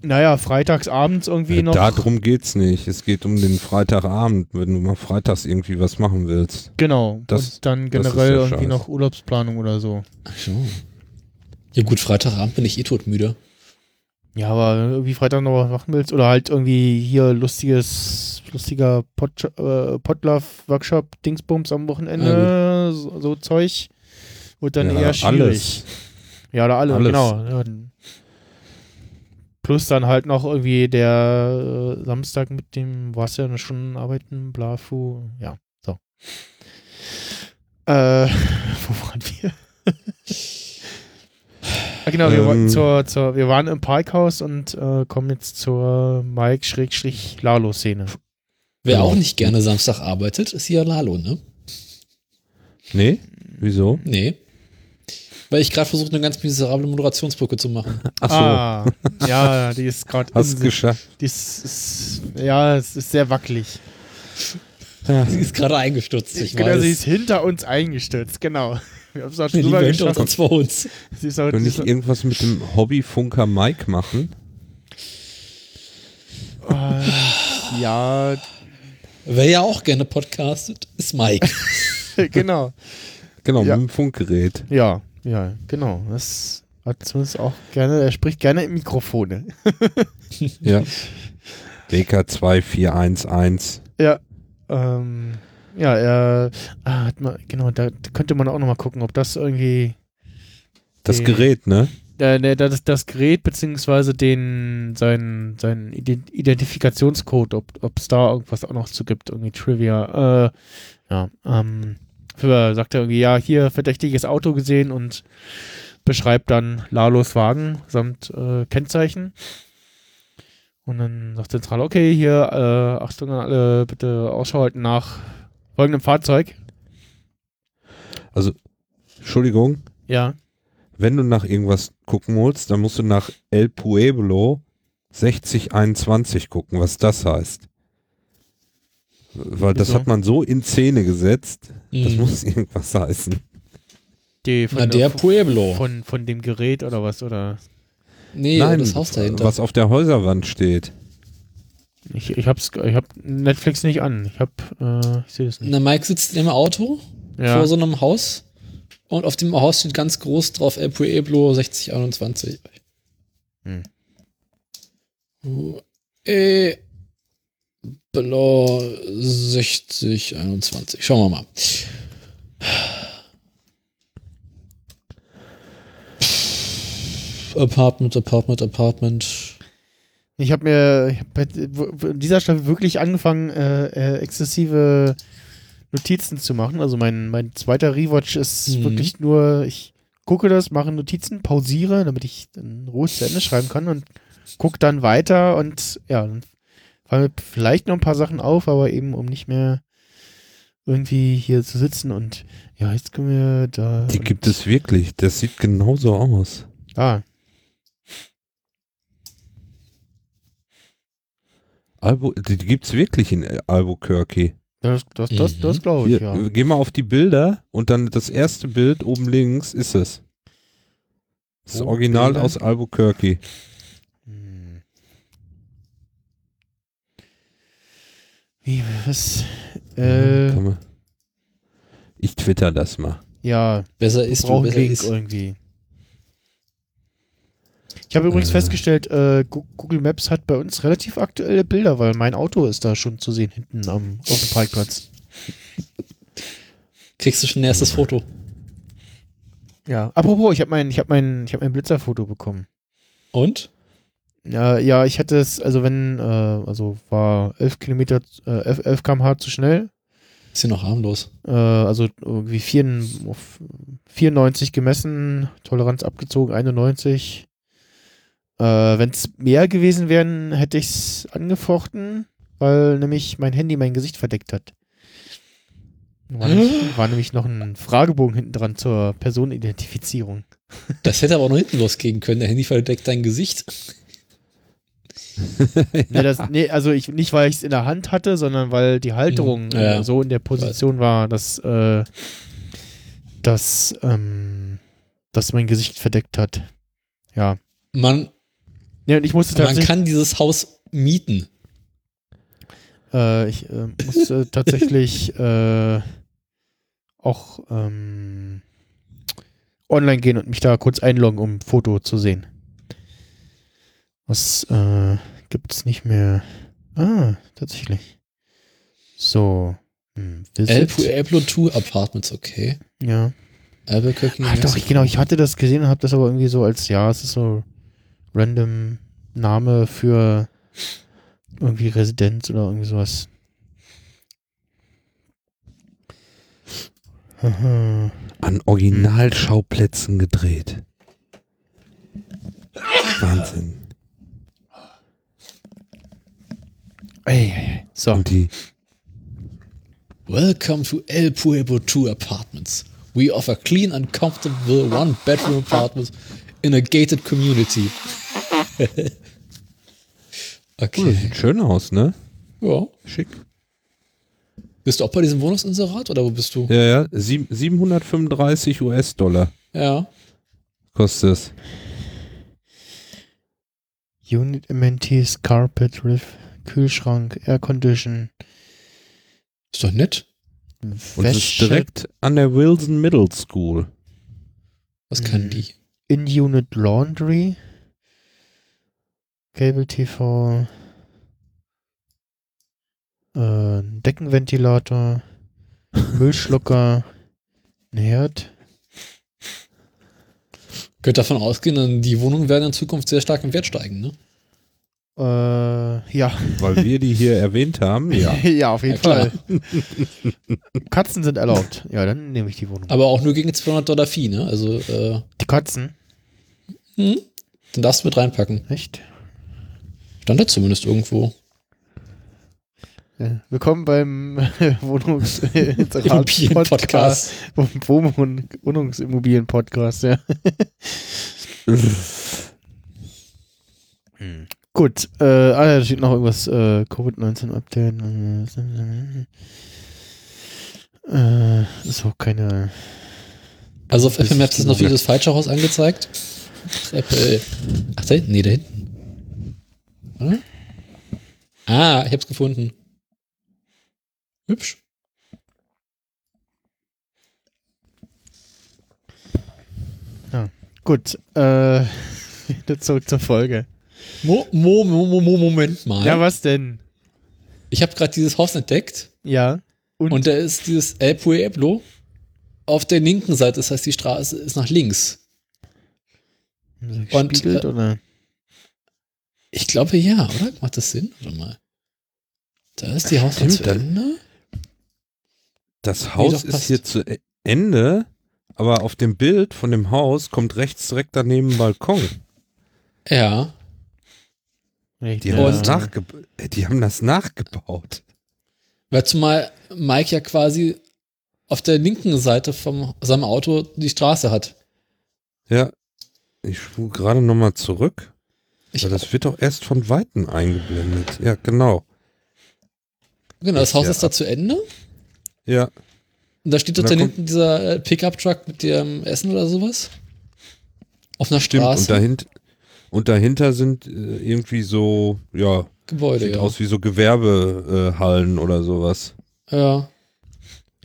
Naja, freitags abends irgendwie Äh, noch. Darum geht's nicht. Es geht um den Freitagabend, wenn du mal freitags irgendwie was machen willst. Genau. Das- und dann das ist generell der irgendwie Scheiß. noch Urlaubsplanung oder so. Ach so. Ja gut, Freitagabend bin ich eh todmüde. Ja, aber irgendwie Freitag noch was machen willst oder halt irgendwie hier lustiges, lustiger Pot, äh, Potlove-Workshop, Dingsbums am Wochenende, so, so Zeug, wird dann Ja, eher schwierig. alles. Ja, oder alle, Alles. genau. Ja, Plus dann halt noch irgendwie der äh, Samstag mit dem, warst ja schon arbeiten, Blafu, ja, so. Äh, [laughs] wo waren wir? [laughs] ah, genau, wir, Ähm. zur, zur, wir waren im Parkhaus und äh, kommen jetzt zur Mike-Lalo-Szene. Wer Genau. auch nicht gerne Samstag arbeitet, ist hier Lalo, ne? Nee? Wieso? Nee. Weil ich gerade versuche, eine ganz miserable Moderationsbrücke zu machen. [laughs] Achso, Ah, ja, die ist gerade. [laughs] hast du geschafft. Die ist, ist, ja, es ist sehr wackelig. Sie ist gerade eingestürzt. Ich genau, weiß. sie ist hinter uns eingestürzt, genau. Wir haben es auch drüber geschafft. uns vor uns. Sie ist auch, Können nicht ist, irgendwas mit dem Hobbyfunker Mike machen? äh, ja, Wer ja auch gerne podcastet, ist Mike. [laughs] genau. Genau, Ja. mit dem Funkgerät. Ja, ja, genau. Das hat zumindest auch gerne, er spricht gerne im Mikrofone. Ja. [laughs] WK2411. Ja, ähm, ja, er ah, hat mal, genau, da könnte man auch nochmal gucken, ob das irgendwie Das Die- Gerät, ne? äh, ne, das, das Gerät beziehungsweise den sein sein Ident Identifikationscode, ob es da irgendwas auch noch zu gibt, irgendwie Trivia. Äh, ja, ähm, für sagt er irgendwie, ja, hier verdächtiges Auto gesehen und beschreibt dann Lalos Wagen samt äh, Kennzeichen. Und dann sagt Zentral, okay, hier, äh, Achtung an alle, bitte Ausschau halten nach folgendem Fahrzeug. Also, Entschuldigung, Ja, wenn du nach irgendwas gucken willst, dann musst du nach El Pueblo 6021 gucken, was das heißt. Weil das hat man so in Szene gesetzt, das Mhm. muss [laughs] irgendwas heißen. die von, Na, der Pueblo. von, von dem Gerät oder was, oder? nee, das Haus dahinter. was auf der Häuserwand steht. Ich, ich hab's, ich hab Netflix nicht an. Ich hab, äh, ich sehe das nicht. Na, Mike sitzt im Auto Ja, vor so einem Haus und auf dem Haus steht ganz groß drauf El Pueblo 6021. Hm. Pueblo 6021. Schauen wir mal. Apartment, Apartment, Apartment. Ich habe mir ich hab bei dieser Staffel wirklich angefangen, äh, äh, exzessive Notizen zu machen. Also mein, mein zweiter Rewatch ist Mhm. wirklich nur, ich gucke das, mache Notizen, pausiere, damit ich dann ruhig zu Ende schreiben kann und gucke dann weiter und ja, dann fallen mir vielleicht noch ein paar Sachen auf, aber eben um nicht mehr irgendwie hier zu sitzen und ja, jetzt können wir da. Die gibt es wirklich. Das sieht genauso aus. Ah, Albu die gibt es wirklich in Albuquerque. das, das, das, Mhm. das glaube ich, Hier, ja. Geh mal auf die Bilder und dann das erste Bild oben links ist es. Das ist Wo Original Bilder? aus Albuquerque. Hm. Wie, was? Äh, Ich twitter das mal. ja, Besser ist du, besser Link ist. irgendwie. Ich habe übrigens Äh. festgestellt, äh, Google Maps hat bei uns relativ aktuelle Bilder, weil mein Auto ist da schon zu sehen hinten am, auf dem Parkplatz. Kriegst du schon ein erstes Foto. Ja, apropos, ich habe mein, ich habe mein, ich habe mein Blitzerfoto bekommen. Und? Ja, ja, ich hatte es, also wenn, äh, also war 11 Kilometer, äh, 11, 11 km/h zu schnell. Ist hier noch harmlos. Äh, also irgendwie 4, auf 94 gemessen, Toleranz abgezogen, 91. Äh, Wenn es mehr gewesen wären, hätte ich es angefochten, weil nämlich mein Handy mein Gesicht verdeckt hat. War nämlich, war nämlich noch ein Fragebogen hinten dran zur Personenidentifizierung. [laughs] Das hätte aber auch noch hinten losgehen können. Der Handy verdeckt dein Gesicht. [laughs] Nee, das, nee, also ich, nicht, weil ich es in der Hand hatte, sondern weil die Halterung. Ja, ja. äh, so in der Position war, dass, äh, dass, ähm, dass mein Gesicht verdeckt hat. Ja. Man, Ja, und ich musste man tatsächlich, kann dieses Haus mieten. äh, ich äh, musste [laughs] tatsächlich äh, auch ähm, online gehen und mich da kurz einloggen, um ein Foto zu sehen. Was äh, gibt's nicht mehr? Ah, tatsächlich. So. Hm. Pueblo 2 Apartments, okay. Ja. Albuquerque. Ah, doch, ich, genau, ich hatte das gesehen und habe das aber irgendwie so als, ja, es ist so random Name für irgendwie Residenz oder irgendwie sowas. [laughs] An Originalschauplätzen gedreht. Wahnsinn. Ey, ey, ey. So. Und die, Welcome to El Pueblo 2 Apartments. We offer clean and comfortable one-bedroom apartments in a gated community. [laughs] Cool, okay. sieht schön aus, ne? Ja. Schick. Bist du auch bei diesem Wohnungsinserat oder wo bist du? Ja, ja, sieb- 735 US-Dollar Ja. kostet es. Unit Amenities, Carpet, Riff, Kühlschrank, Air Condition, Ist doch nett. Und es ist direkt an der Wilson Middle School. Was kann Mhm. die? In-Unit Laundry, Cable TV, äh, Deckenventilator, [laughs] Müllschlucker, ein Herd. Könnt davon ausgehen, die Wohnungen werden in Zukunft sehr stark im Wert steigen, ne? Äh, ja. Weil wir die hier [laughs] erwähnt haben, ja. ja, auf jeden Ja. Fall. Katzen sind erlaubt. Ja, dann nehme ich die Wohnung. Aber auch nur gegen 200 Dollar Fee, ne? Also, äh, Die Katzen? hm? dann darfst du mit reinpacken. Echt? Stand da zumindest irgendwo. Ja. Willkommen beim [laughs] [laughs] Wohnungs Immobilien-Podcast. Wohnung- Wohnungsimmobilien-Podcast, ja. Gut, äh, ah, da steht noch irgendwas, äh, Covid-19-Update. Äh, ist auch keine. Also auf Apple Maps ist noch das falsche Haus angezeigt. Apple. Ach, da hinten? Nee, da hinten. Oder? Ah, ich hab's gefunden. Hübsch. Gut, äh, [laughs] wieder zurück zur Folge. Mo, mo, mo, mo, mo Moment mal. Ja, was denn? Ich habe gerade dieses Haus entdeckt Ja. Und, und da ist dieses El Pueblo auf der linken Seite. Das heißt, die Straße ist nach links. und, Spiegelt, äh, oder? Ich glaube ja, oder? Macht das Sinn? Warte mal. Da ist die Haus Stimmt, zu Ende. Das Haus doch, ist hier zu E- Ende, aber auf dem Bild von dem Haus kommt rechts direkt daneben ein Balkon. Ja. Die, haben, das die haben das nachgebaut. Weil zumal Mike ja quasi auf der linken Seite von seinem Auto die Straße hat. Ja. Ich spule gerade nochmal zurück. Ich, das wird doch erst von Weitem eingeblendet. Ja, genau. genau, das Haus ja ist da zu Ende. Ja. Und da steht dort da hinten dieser äh, Pickup-Truck mit dem Essen oder sowas. Auf einer Stimmt. Und, Straße. Und dahinter sind äh, irgendwie so, ja, Gebäude, sieht ja. aus wie so Gewerbehallen äh, oder sowas. ja.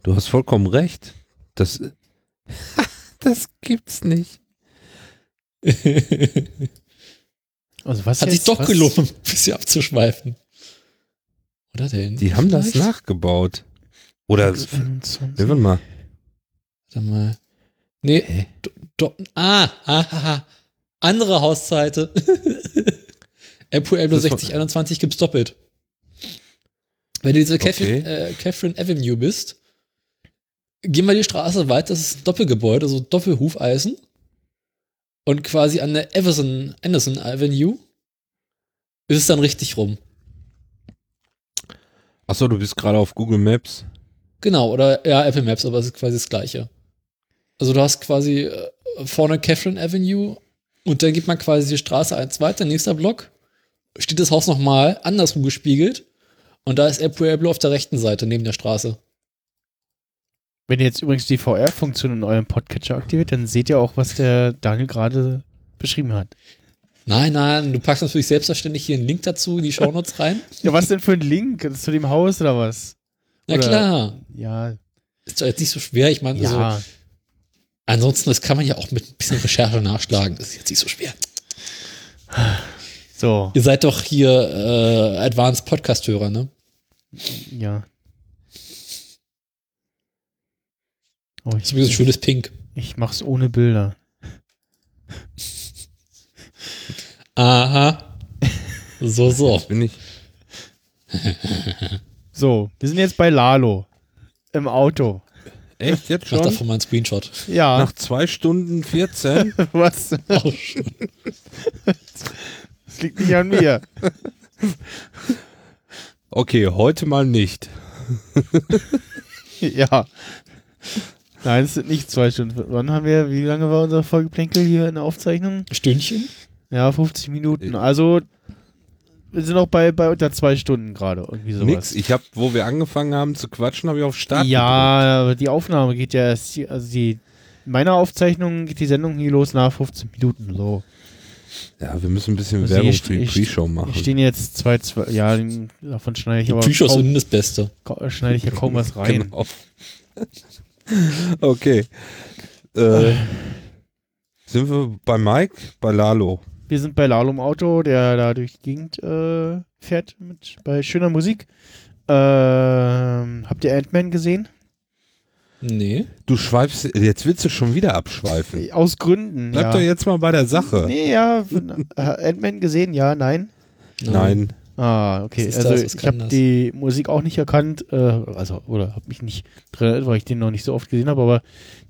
Du hast vollkommen recht. Das, [laughs] das gibt's nicht. [laughs] Also was Hat sich doch was? gelohnt, ein bisschen abzuschweifen. Oder denn? Die haben das nachgebaut. Oder, 25. ja, warte mal. Warte mal. Nee, do, do, ah, ah, ah, ah, andere [laughs] Das war- 6021 gibt's doppelt. Wenn du diese Catherine, Okay. äh, Catherine Avenue bist, geh mal die Straße weiter, das ist ein Doppelgebäude, so Doppelhufeisen. Und quasi an der Everson, Anderson Avenue ist es dann richtig rum. Achso, du bist gerade auf Google Maps. Genau, oder ja, Apple Maps, aber es ist quasi das gleiche. Also du hast quasi äh, vorne Catherine Avenue und dann geht man quasi die Straße eins weiter, nächster Block, steht das Haus nochmal andersrum gespiegelt und da ist El Pueblo auf der rechten Seite neben der Straße. Wenn ihr jetzt übrigens die VR-Funktion in eurem Podcatcher aktiviert, dann seht ihr auch, was der Daniel gerade beschrieben hat. Nein, nein, du packst natürlich selbstverständlich hier einen Link dazu in die [laughs] Shownotes rein. Ja, was denn für ein Link? Zu dem Haus oder was? Na Oder- klar, Ja, ist doch jetzt nicht so schwer. Ich meine, also, ja. Ansonsten, das kann man ja auch mit ein bisschen Recherche nachschlagen. Das ist jetzt nicht so schwer. So, Ihr seid doch hier äh, Advanced Podcast-Hörer, ne? ja. Oh, Das ist ich, übrigens ein schönes Pink. ich mach's ohne Bilder. Aha. So, so. Bin ich. So, wir sind jetzt bei Lalo. Im Auto. Echt jetzt Mach schon? davon mal einen Screenshot. Ja, Nach zwei Stunden 14? [laughs] was? Auch schon. Das liegt nicht an mir. Okay, heute mal nicht. [laughs] Ja. Nein, es sind nicht zwei Stunden. Wann haben wir, wie lange war unser Folgeplänkel hier in der Aufzeichnung? Stündchen? Ja, 50 Minuten. Also, wir sind auch bei, bei unter zwei Stunden gerade. Irgendwie sowas. Nix. Ich habe, wo wir angefangen haben zu quatschen, habe ich auf Start Ja, aber die Aufnahme geht ja erst, also die, in meiner Aufzeichnung geht die Sendung hier los nach 15 Minuten. So. Ja, wir müssen ein bisschen Also Werbung für die Pre-Show machen. stehen jetzt zwei, zwei ja, davon schneide ich Die aber Pre-Show ist das Beste. schneide ich ja kaum was rein. [laughs] Genau. [laughs] okay. Äh, sind wir bei Mike? Bei Lalo? Wir sind bei Lalo im Auto, der da durch die Gegend äh, fährt mit, bei schöner Musik. Ähm, habt ihr Ant-Man gesehen? Nee. Du schweifst, jetzt willst du schon wieder abschweifen. Aus Gründen. Bleib ja. doch jetzt mal bei der Sache. Nee, ja. äh, Ant-Man gesehen? Ja, nein. Nein. Ah, okay. Also das? Ich habe die Musik auch nicht erkannt, äh, also oder habe mich nicht drin, erinnert, weil ich den noch nicht so oft gesehen habe, aber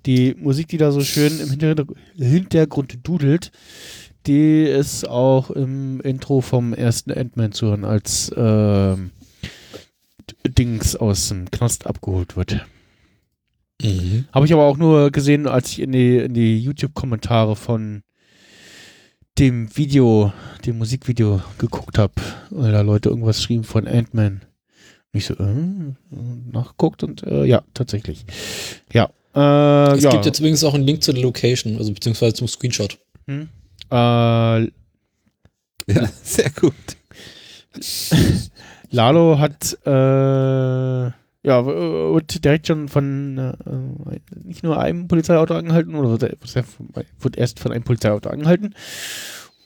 die Musik, die da so schön im Hintergrund, Hintergrund dudelt, die ist auch im Intro vom ersten Ant-Man zu hören, als D- Dings aus dem Knast abgeholt wird. Mhm. Habe ich aber auch nur gesehen, als ich in die, in die YouTube-Kommentare von dem Video, dem Musikvideo geguckt habe, weil da Leute irgendwas schrieben von Ant-Man. Und ich so, äh, nachguckt und äh, ja, tatsächlich. Ja. Äh, Es ja. gibt jetzt übrigens auch einen Link zu der Location, also beziehungsweise zum Screenshot. Hm? Äh, Ja, [laughs] sehr gut. Lalo hat äh, ja w- wird direkt schon von äh, nicht nur einem Polizeiauto angehalten oder er- er von- wird erst von einem Polizeiauto angehalten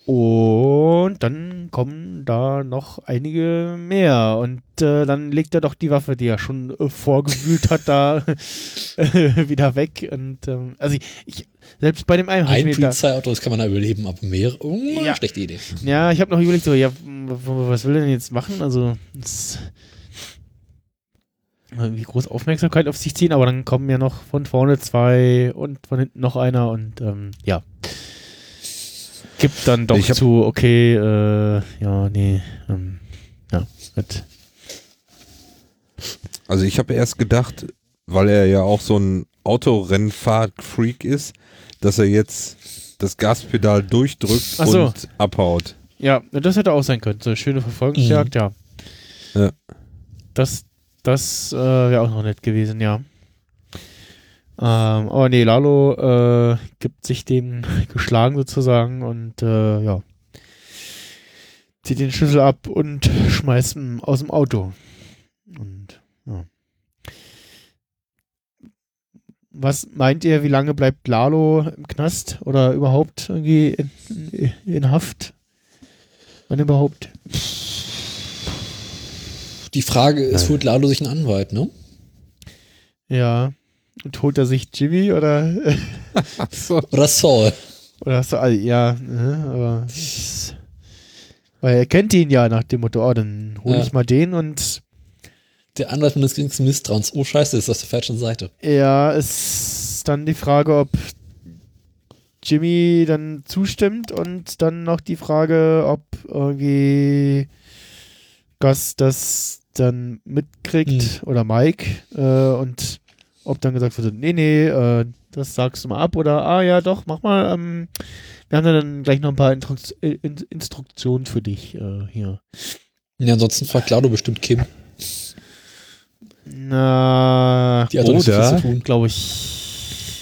und dann kommen da noch einige mehr und äh, dann legt er doch die Waffe, die er schon äh, vorgewühlt hat, da [laughs] äh, wieder weg und ähm, also ich, ich selbst bei dem einen Ein Polizeiauto, das kann man da überleben, aber mehr, oh, Ja. schlechte Idee. ja, ich habe noch überlegt, so, ja, was will er denn jetzt machen? Also, das, wie groß Aufmerksamkeit auf sich ziehen, aber dann kommen ja noch von vorne zwei und von hinten noch einer und ähm, ja. Gibt dann doch zu, okay, äh, ja, nee, ähm, ja, gut. Also ich habe erst gedacht, weil er ja auch so ein Autorennfahrt-Freak ist, dass er jetzt das Gaspedal durchdrückt so. und abhaut. Ja, das hätte auch sein können. So eine schöne Verfolgungsjagd, ja. Ja. Das, das äh, wäre auch noch nett gewesen, ja. Ähm, aber nee, Lalo äh, gibt sich dem [laughs] geschlagen sozusagen und äh, ja. Zieht den Schlüssel ab und [laughs] schmeißt ihn aus dem Auto. Und ja. Was meint ihr, wie lange bleibt Lalo im Knast oder überhaupt irgendwie in, in, in Haft? Wann überhaupt? Die Frage ist, holt Lalo sich einen Anwalt, ne? Ja. Und holt er sich Jimmy oder, So. Oder Saul. oder du, all- ja, ne, aber, weil er kennt ihn ja nach dem Motto, oh, dann hol Ja. ich mal den und Der Anwalt des geringsten Misstrauens. Oh, scheiße, ist auf der falschen Seite. ja, ist dann die Frage, ob Jimmy dann zustimmt und dann noch die Frage, ob irgendwie Gus das dann mitkriegt oder Mike äh, und ob dann gesagt wird, nee, nee, äh, das sagst du mal ab oder ah ja, doch, mach mal. Ähm, wir haben dann gleich noch ein paar Intruk In Instruktionen für dich äh, hier. Ja, ansonsten fragt Lalo bestimmt Kim. Na, Die hat Oder- zu tun. glaube ich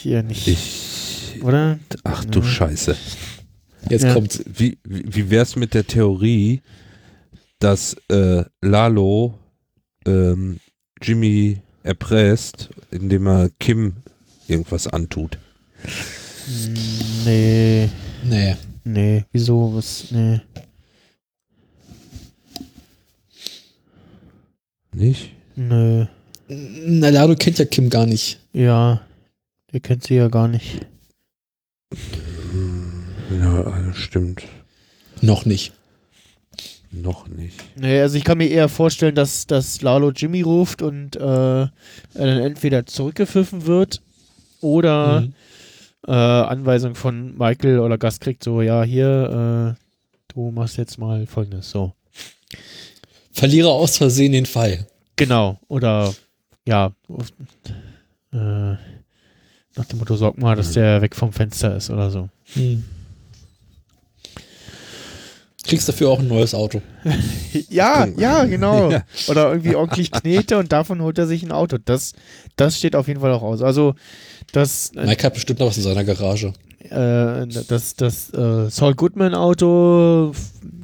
hier nicht, Ich, oder? ach du Ja. Scheiße. Jetzt Ja. kommt's. Wie, wie wie wär's mit der Theorie, dass äh, Lalo ähm, Jimmy erpresst, indem er Kim irgendwas antut? Nee, Nee. nee, wieso, was, nee. Nicht? Nö, Na, Lalo kennt ja Kim gar nicht. ja, der kennt sie ja gar nicht. Ja, stimmt. Noch nicht. Noch nicht. Nee, also ich kann mir eher vorstellen, dass, dass Lalo Jimmy ruft und äh, er dann entweder zurückgepfiffen wird oder Mhm. äh, Anweisung von Michael oder Gast kriegt so, ja, hier, äh, du machst jetzt mal folgendes, so. Verliere aus Versehen den Fall. Genau, oder ja, äh, nach dem Motto, sorg mal, dass der weg vom Fenster ist oder so. Hm. Kriegst dafür auch ein neues Auto. [laughs] Ja, ja, genau. [laughs] Ja. Oder irgendwie ordentlich Knete und davon holt er sich ein Auto. Das, das steht auf jeden Fall auch aus. Also, das, äh, Mike hat bestimmt noch was in seiner Garage. äh, das, das äh, Saul Goodman Auto,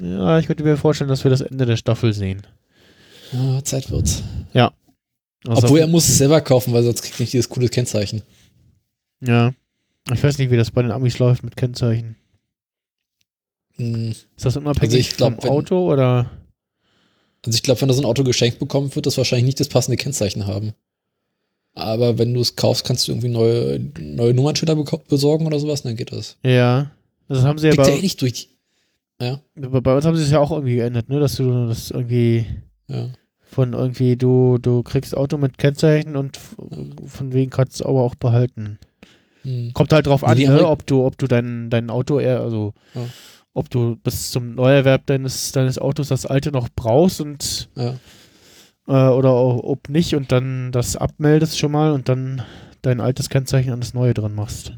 ja, ich könnte mir vorstellen, dass wir das Ende der Staffel sehen. Ja, Zeit wird's. Also, Obwohl er muss es selber kaufen, weil sonst kriegt er nicht dieses coole Kennzeichen. Ja. Ich weiß nicht, wie das bei den Amis läuft mit Kennzeichen. Hm. Ist das unabhängig Also ich glaub, vom wenn- Auto oder? Also ich glaube, wenn du so ein Auto geschenkt bekommt, wird das wahrscheinlich nicht das passende Kennzeichen haben. Aber wenn du es kaufst, kannst du irgendwie neue, neue Nummernschilder besorgen oder sowas, dann geht das. Ja. Das haben sie ja eh bei, nicht durch. Ja, bei uns haben sie es ja auch irgendwie geändert, ne? Dass du das irgendwie ja. von irgendwie, du, du kriegst Auto mit Kennzeichen und von wegen kannst du aber auch behalten. Hm. Kommt halt drauf Ja, an, ne, Ameri- ob du, ob du dein, dein Auto eher, also Ja. Ob du bis zum Neuerwerb deines, deines Autos das alte noch brauchst und Ja. äh, oder auch, ob nicht und dann das abmeldest schon mal und dann dein altes Kennzeichen an das neue dran machst.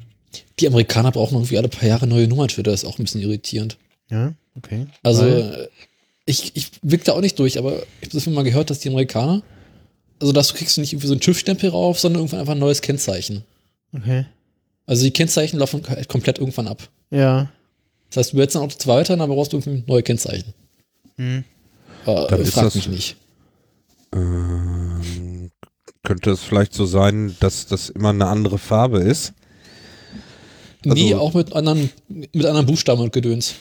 Die Amerikaner brauchen irgendwie alle paar Jahre neue Nummernschilder, ist auch ein bisschen irritierend. Ja, okay. Also, Weil- äh, ich, ich blick da auch nicht durch, aber ich habe das mal gehört, dass die Amerikaner, also dass du kriegst du nicht irgendwie so einen TÜV-Stempel rauf, sondern irgendwann einfach ein neues Kennzeichen. Okay. Also die Kennzeichen laufen komplett irgendwann ab. Ja. Das heißt, du behältst ein Auto zwar weiter, aber brauchst du irgendwie neue Kennzeichen. Hm. Dann äh, ist frag das- mich nicht. Ähm, könnte es vielleicht so sein, dass das immer eine andere Farbe ist? Also- nee, auch mit anderen, mit anderen Buchstaben und Gedöns.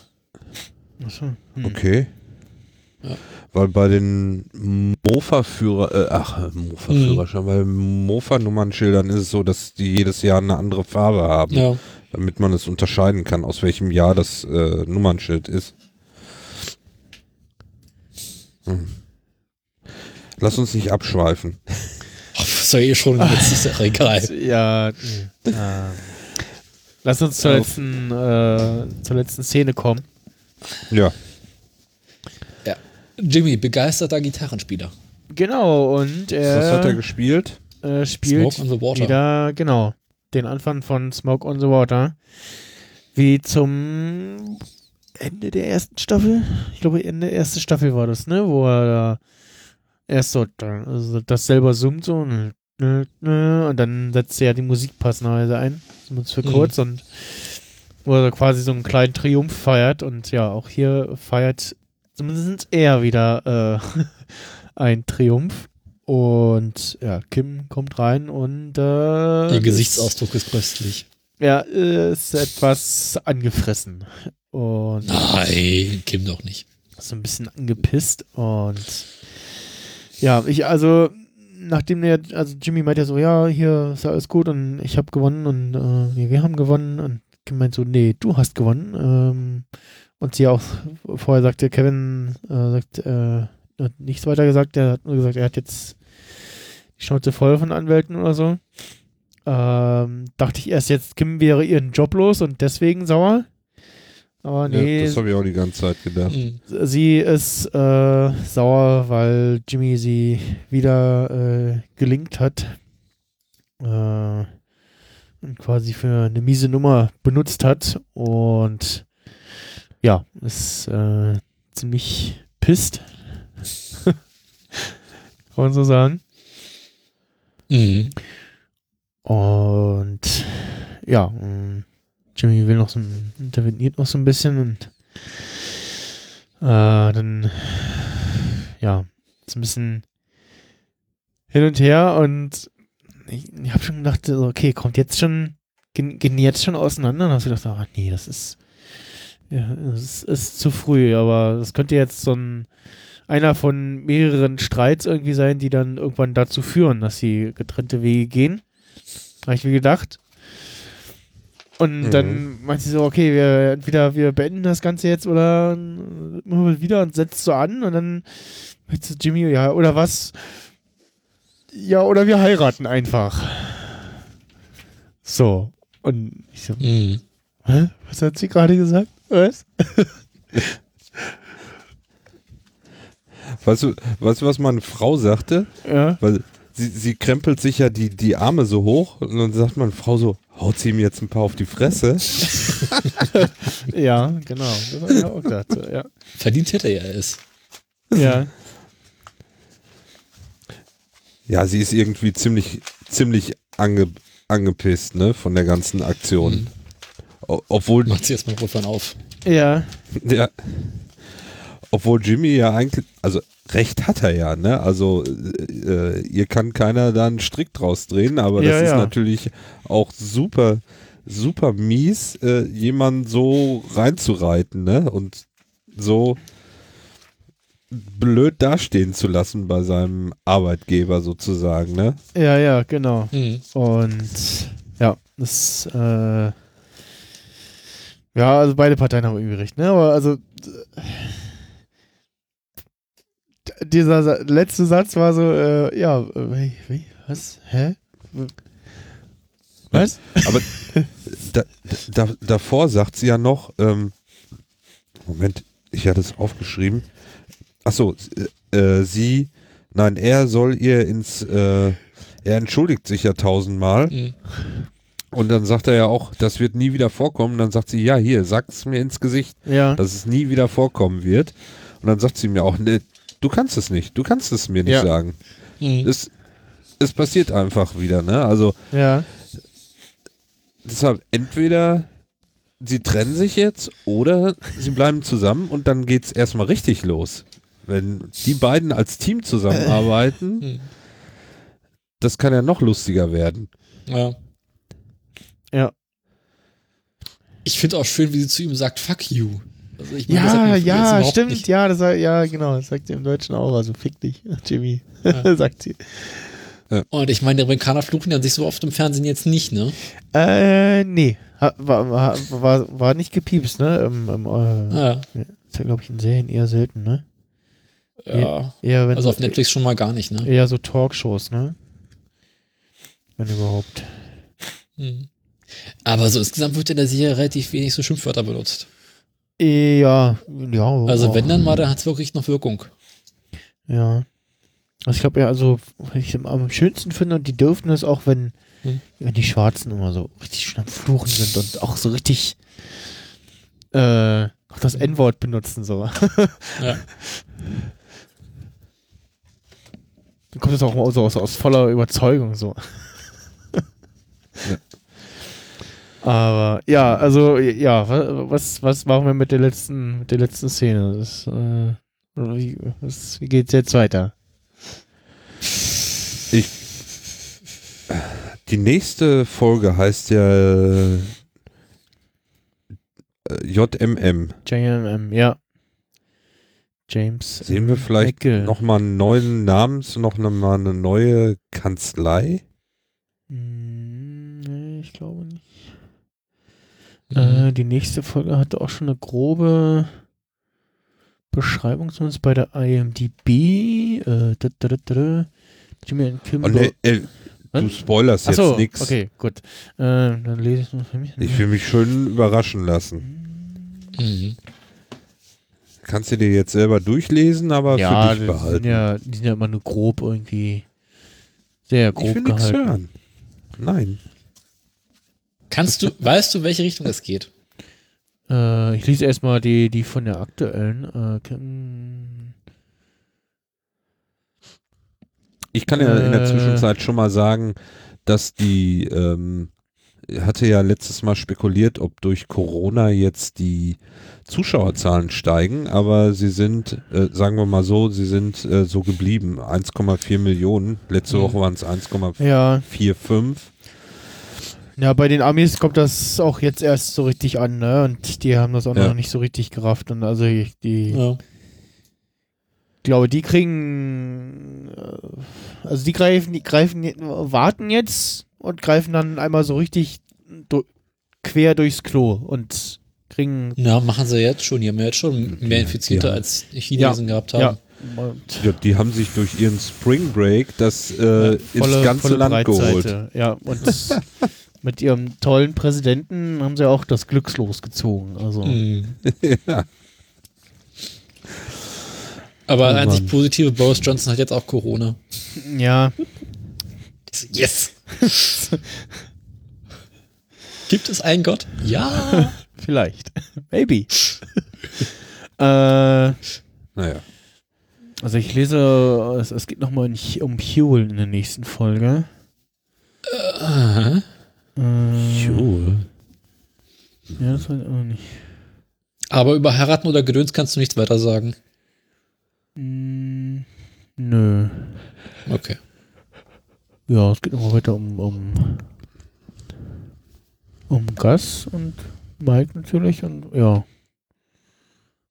Achso. Hm. Okay. Ja. Weil bei den Mofa-Führer, äh, ach, Mofa-Führerschein, bei Mofa-Nummernschildern ist es so, dass die jedes Jahr eine andere Farbe haben, Ja. Damit man es unterscheiden kann, aus welchem Jahr das äh, Nummernschild ist. Hm. Lass uns nicht abschweifen. [laughs] Ist ja eh schon, jetzt ist ja egal. [laughs] Ja. ähm, Lass uns zur letzten, äh, zur letzten Szene kommen. Ja. Jimmy, begeisterter Gitarrenspieler. Genau, und er, Was hat er gespielt? äh, spielt Smoke on the Water. wieder, genau, den Anfang von Smoke on the Water. Wie zum Ende der ersten Staffel. Ich glaube, Ende der ersten Staffel war das, ne? Wo er da erst so also das selber summt so nö, nö, nö, und dann setzt er ja die Musik passenderweise ein, zumindest für Mhm. kurz und wo er quasi so einen kleinen Triumph feiert und ja, auch hier feiert zumindest er wieder äh, [laughs] ein Triumph und ja, Kim kommt rein und äh, Ihr Gesichtsausdruck ist köstlich. ja, ist etwas angefressen und Nein, Kim doch nicht. so ein bisschen angepisst und ja, ich also nachdem der, also Jimmy meint ja so, ja, hier ist alles gut und ich habe gewonnen und äh, wir haben gewonnen und Kim meint so, nee, du hast gewonnen ähm, und sie auch vorher sagte, Kevin äh, sagt, äh, hat nichts weiter gesagt, er hat nur gesagt, er hat jetzt Schnauze voll von Anwälten oder so. Ähm, dachte ich erst jetzt, Kim wäre ihren Job los und deswegen sauer. Aber nee, Ja, das habe ich auch die ganze Zeit gedacht. Mhm. Sie ist äh, sauer, weil Jimmy sie wieder äh, gelingt hat äh, und quasi für eine miese Nummer benutzt hat und ja, ist äh, ziemlich pisst. [laughs] Kann man so sagen. Mhm. Und ja, ähm, Jimmy will noch so interveniert noch so ein bisschen und äh, dann ja, ist ein bisschen hin und her und ich, ich habe schon gedacht, okay, kommt jetzt schon, gehen, gehen jetzt schon auseinander? Und dann hast du gedacht, ach nee, das ist, ja, das ist, ist zu früh, aber das könnte jetzt so ein einer von mehreren Streits irgendwie sein, die dann irgendwann dazu führen, dass sie getrennte Wege gehen. Habe ich mir gedacht. Und Mhm. dann meinte sie so, okay, wir entweder wir beenden das Ganze jetzt oder machen wir wieder und setzt so an und dann meinte Jimmy, ja, oder was? Ja, oder wir heiraten einfach. So. Und ich so, Mhm. hä? Was hat sie gerade gesagt? Was? [laughs] Weißt du, weißt du, was meine Frau sagte? Ja. Weil sie, sie krempelt sich ja die, die Arme so hoch und dann sagt man, Frau so, haut sie ihm jetzt ein paar auf die Fresse. [laughs] Ja, genau. Das auch gedacht. so, Ja. Verdient hätte er es. ja. Ja, sie ist irgendwie ziemlich, ziemlich ange, angepisst, ne, von der ganzen Aktion. Mhm. Obwohl, Macht sie erstmal Rotwein auf. Ja. ja, obwohl Jimmy ja eigentlich, also recht hat er ja, ne? Also äh, ihr kann keiner da einen Strick draus drehen, aber Ja, das ist ja. natürlich auch super, super mies, äh, jemanden so reinzureiten, ne? Und so blöd dastehen zu lassen bei seinem Arbeitgeber sozusagen, ne? Ja, ja, genau. Mhm. Und ja, das, äh, ja, also beide Parteien haben irgendwie recht, ne? Aber also, äh, dieser letzte Satz war so, äh, ja, äh, wie, wie, was, hä? Was? [laughs] Aber da, da, davor sagt sie ja noch, ähm, Moment, ich hatte es aufgeschrieben. Achso, äh, äh, sie, nein, er soll ihr ins, äh, er entschuldigt sich ja tausendmal Mhm. und dann sagt er ja auch, das wird nie wieder vorkommen. Dann sagt sie, ja, hier, sag's mir ins Gesicht, Ja, dass es nie wieder vorkommen wird. Und dann sagt sie mir auch, ne, du kannst es nicht, du kannst es mir nicht Ja. sagen. Mhm. Es, es passiert einfach wieder, ne? Also, ja, Deshalb entweder sie trennen sich jetzt oder sie bleiben zusammen und dann geht's erstmal richtig los. Wenn die beiden als Team zusammenarbeiten, Mhm. [laughs] das kann ja noch lustiger werden. Ja. ja. Ich finde auch schön, wie sie zu ihm sagt, fuck you. Also ich hat Ja, ja, stimmt, nicht- ja, das ja, genau, das sagt sie im Deutschen auch, also fick dich, [laughs] Jimmy, Ja. [laughs] sagt sie. Und ich meine, die Amerikaner fluchen ja sich so oft im Fernsehen jetzt nicht, ne? Äh, nee, war, war, war, war nicht gepiepst, ne, im, im, äh, Ja. ist ja, glaube ich, in Serien eher selten, ne? ja. Eher, wenn Also auf Netflix schon mal gar nicht, ne? Eher so Talkshows, ne? Wenn überhaupt. Mhm. Aber so insgesamt wird in der Serie relativ wenig so Schimpfwörter benutzt. Ja, ja. Also wenn dann mal, dann hat es wirklich noch Wirkung. Ja. Also ich glaube ja, also, was ich am, am schönsten finde, und die dürfen es auch, wenn, Hm. wenn die Schwarzen immer so richtig schön am Fluchen sind und auch so richtig äh, auch das N-Wort benutzen, so. [laughs] Ja. Dann kommt es auch mal so aus, aus voller Überzeugung so. Aber ja, also ja, wa- was, was machen wir mit der letzten, mit der letzten Szene? Das, äh, wie, was, wie geht's jetzt weiter? Ich, die nächste Folge heißt ja äh, JMM. JMM, ja. James. Sehen wir vielleicht nochmal einen neuen Namens, noch mal eine neue Kanzlei? Hm, nee, ich glaube nicht. Mhm. Äh, die nächste Folge hatte auch schon eine grobe Beschreibung, zumindest bei der IMDb. Äh, da, da, da. Jimmy and nee, äh, du spoilerst jetzt Achso, nichts. okay, gut. Äh, dann lese ich noch für mich. Ich will mich schön überraschen lassen. Mhm. Kannst du dir jetzt selber durchlesen, aber ja, für dich die sind behalten. ja, die sind ja immer nur grob irgendwie sehr ich grob will nichts gehalten. hören. Nein. Kannst du, weißt du, welche Richtung es geht? Äh, ich lese erstmal die, die von der aktuellen. Äh, Ich kann ja in der Äh. Zwischenzeit schon mal sagen, dass die, ähm, hatte ja letztes Mal spekuliert, ob durch Corona jetzt die Zuschauerzahlen steigen, aber sie sind, äh, sagen wir mal so, sie sind äh, so geblieben. 1,4 Millionen. Letzte Mhm. Woche waren es 1,45. ja, ja, bei den Amis kommt das auch jetzt erst so richtig an, ne? Und die haben das auch Ja. noch nicht so richtig gerafft. Und also ich, die, Ja. glaube, die kriegen, äh, also die greifen, die greifen, warten jetzt und greifen dann einmal so richtig du, quer durchs Klo und kriegen, ja, machen sie jetzt schon. Die haben ja jetzt schon mehr Ja, Infizierte ja. als Chinesen gehabt haben. ja, Ja, die haben sich durch ihren Spring Break das äh, volle, ins ganze Land geholt. Breitseite. Ja, und [laughs] mit ihrem tollen Präsidenten haben sie auch das Glückslos gezogen. Also, Mhm. [laughs] ja. Aber Oh einzig positive, Boris Johnson hat jetzt auch Corona. ja, Yes! [laughs] Gibt es einen Gott? Ja! [laughs] Vielleicht. Maybe. äh, Naja. also ich lese, es, es geht nochmal um Huel in der nächsten Folge. Aha. Äh, ja, das weiß ich auch nicht. Aber über Heiraten oder Gedöns kannst du nichts weiter sagen. Mm, nö. Okay. Ja, es geht nochmal weiter um, um, um Gus und Mike natürlich und ja.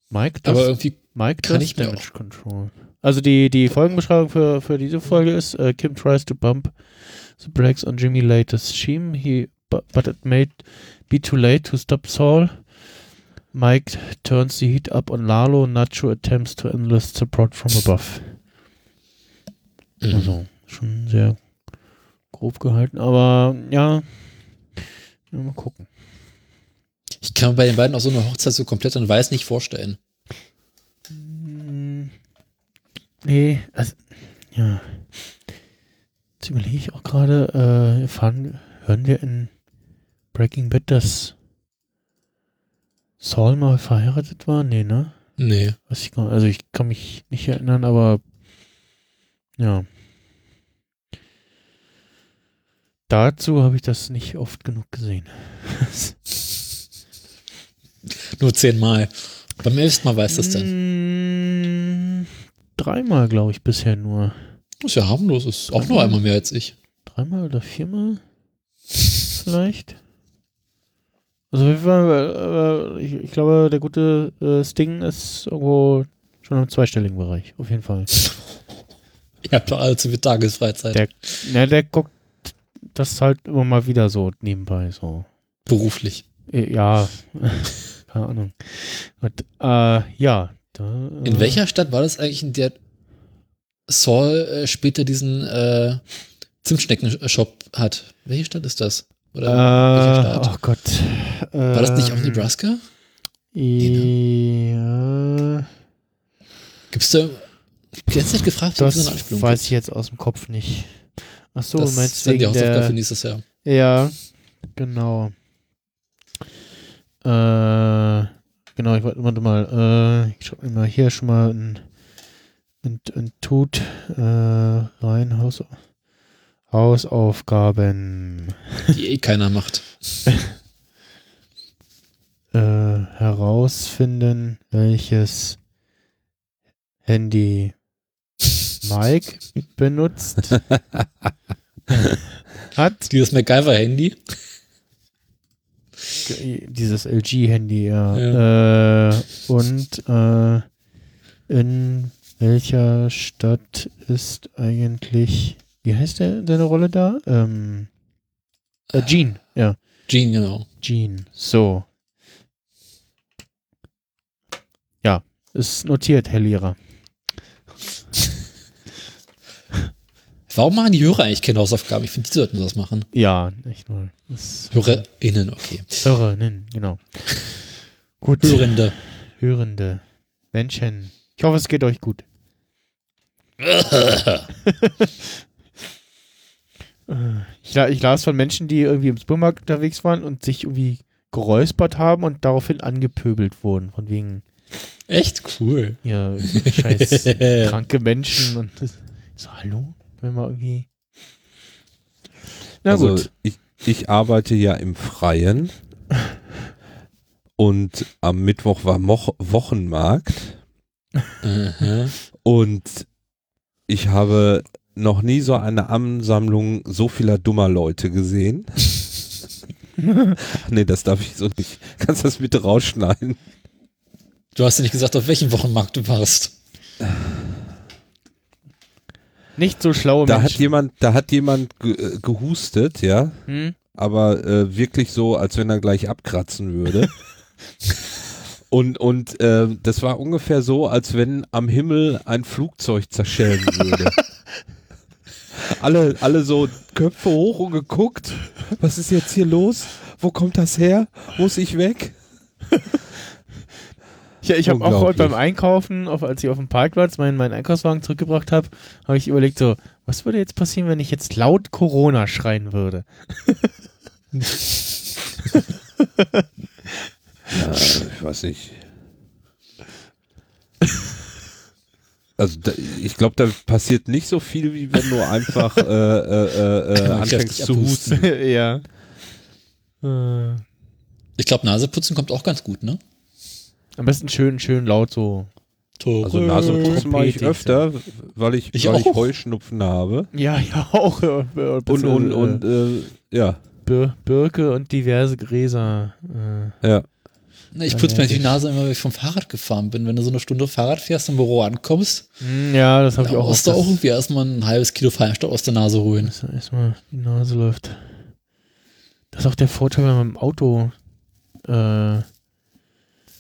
Mike, das, Aber irgendwie, Mike kann ich Damage Control. Also die, die Folgenbeschreibung für, für diese Folge ist, äh, Kim tries to bump the brakes on Jimmy latest scheme, he, but, but it may be too late to stop Saul. Mike turns the heat up on Lalo, Nacho attempts to enlist support from above. mhm. Also schon sehr grob gehalten, aber ja, mal gucken. ich kann mir bei den beiden auch so eine Hochzeit so komplett in Weiß nicht vorstellen. Mm, Nee, also, ja. Jetzt überlege ich auch gerade, äh, fahren, hören wir in Breaking Bad, dass Saul mal verheiratet war? Nee, ne? Nee. Ich. Also ich kann mich nicht erinnern, aber ja. Dazu habe ich das nicht oft genug gesehen. [laughs] Nur zehnmal. Beim elften Mal weiß das dann. Mm, Dreimal, glaube ich, bisher nur. Ist ja harmlos, ist auch nur einmal mehr als ich. Dreimal oder viermal? Vielleicht? Also waren, äh, ich, ich glaube, der gute äh, Sting ist irgendwo schon im zweistelligen Bereich, auf jeden Fall. Ihr habt doch alle zu viel Tagesfreizeit. Der, na, der guckt das halt immer mal wieder so nebenbei, so. Beruflich. Äh, Ja, [laughs] keine Ahnung. Und, äh, ja. Da, äh, In welcher Stadt war das eigentlich, in der Saul äh, später diesen äh, Zimtschnecken-Shop hat? Welche Stadt ist das? Oder welcher Äh, oh Gott. War das nicht auch Ähm, Nebraska? Ja. Gibt's da. Ganze Zeit gefragt, ob es eine Das weiß ich jetzt aus dem Kopf nicht. Ach so, das meinst du dann die Hausaufgabe für der, nächstes Jahr. Ja, genau. Äh, genau, ich wollte warte mal, äh, ich schau mir mal hier schon mal ein, ein, ein Tut äh, rein, Haus, Hausaufgaben Die eh keiner macht. [laughs] äh, herausfinden, welches Handy Mike benutzt [laughs] hat. Dieses MacGyver-Handy. Dieses LG-Handy, ja. Äh, und äh, in welcher Stadt ist eigentlich, wie heißt der, deine Rolle da? Ähm, äh, Jean, ja. Gene, genau. Jean, so. Ja, ist notiert, Herr Lehrer. [laughs] Warum machen die Hörer eigentlich keine Hausaufgaben? Ich finde, die sollten das machen. Ja, nur. Das HörerInnen, okay. Hörerinnen, genau. Gut. Hörende. Hörende. Menschen. Ich hoffe, es geht euch gut. [laughs] Ich, ich las von Menschen, die irgendwie im Supermarkt unterwegs waren und sich irgendwie geräuspert haben und daraufhin angepöbelt wurden. Von wegen, Echt cool. ja, scheiß [laughs] kranke Menschen und so, hallo? Wenn wir irgendwie. Na also gut. Ich, ich arbeite ja im Freien und am Mittwoch war Moch Wochenmarkt und ich habe noch nie so eine Ansammlung so vieler dummer Leute gesehen. [laughs] nee, das darf ich so nicht. Kannst du das bitte rausschneiden? Du hast ja nicht gesagt, auf welchem Wochenmarkt du warst. Nicht so schlaue Da hat Menschen. jemand, da hat jemand ge äh, gehustet, ja, Hm? aber äh, wirklich so, als wenn er gleich abkratzen würde. [laughs] und und äh, das war ungefähr so, als wenn am Himmel ein Flugzeug zerschellen würde. [laughs] alle, alle so Köpfe hoch und geguckt. Was ist jetzt hier los? Wo kommt das her? Muss ich weg? [laughs] Ich, ich habe auch heute beim Einkaufen, auf, als ich auf dem Parkplatz meinen, meinen Einkaufswagen zurückgebracht habe, habe ich überlegt so, was würde jetzt passieren, wenn ich jetzt laut Corona schreien würde? [laughs] Ja, ich weiß nicht. Also da, ich glaube, da passiert nicht so viel, wie wenn du einfach äh, äh, äh, [laughs] äh, anfängst zu husten. [laughs] ja. Äh, Ich glaube, Naseputzen kommt auch ganz gut, ne? am besten schön, schön laut so. Also Nasenputzen mache ich öfter, weil ich, Ich weil ich. Heuschnupfen habe. Ja, ja, auch. [laughs] äh, äh, Und, und, und äh, ja, Bir Birke und diverse Gräser. Äh, ja. Ne, Ich putze mir natürlich die Nase immer, wenn ich vom Fahrrad gefahren bin. Wenn du so eine Stunde Fahrrad fährst, im Büro ankommst, hm, ja, das habe ich auch. musst du auch irgendwie erstmal ein halbes Kilo Feinstaub aus der Nase holen. erstmal die Nase läuft. Das ist auch der Vorteil, wenn man im Auto äh,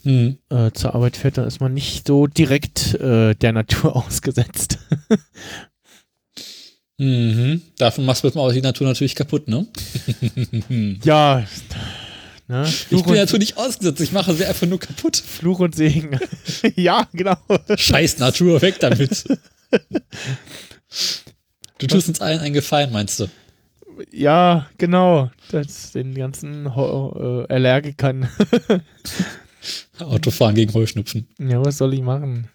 Hm. äh, zur Arbeit fährt, dann ist man nicht so direkt äh, der Natur [laughs] ausgesetzt. Mhm. Davon machst du mit dem Auto die Natur natürlich kaputt, ne? ja. Ne? Ich Fluch, bin und, natürlich ausgesetzt, ich mache sie einfach nur kaputt. Fluch und Segen. [laughs] ja, genau. Scheiß Natur, weg damit. Du tust uns allen einen Gefallen, meinst du? Ja, genau. Das den ganzen Ho äh, Allergikern. [laughs] Autofahren gegen Heuschnupfen. ja, was soll ich machen?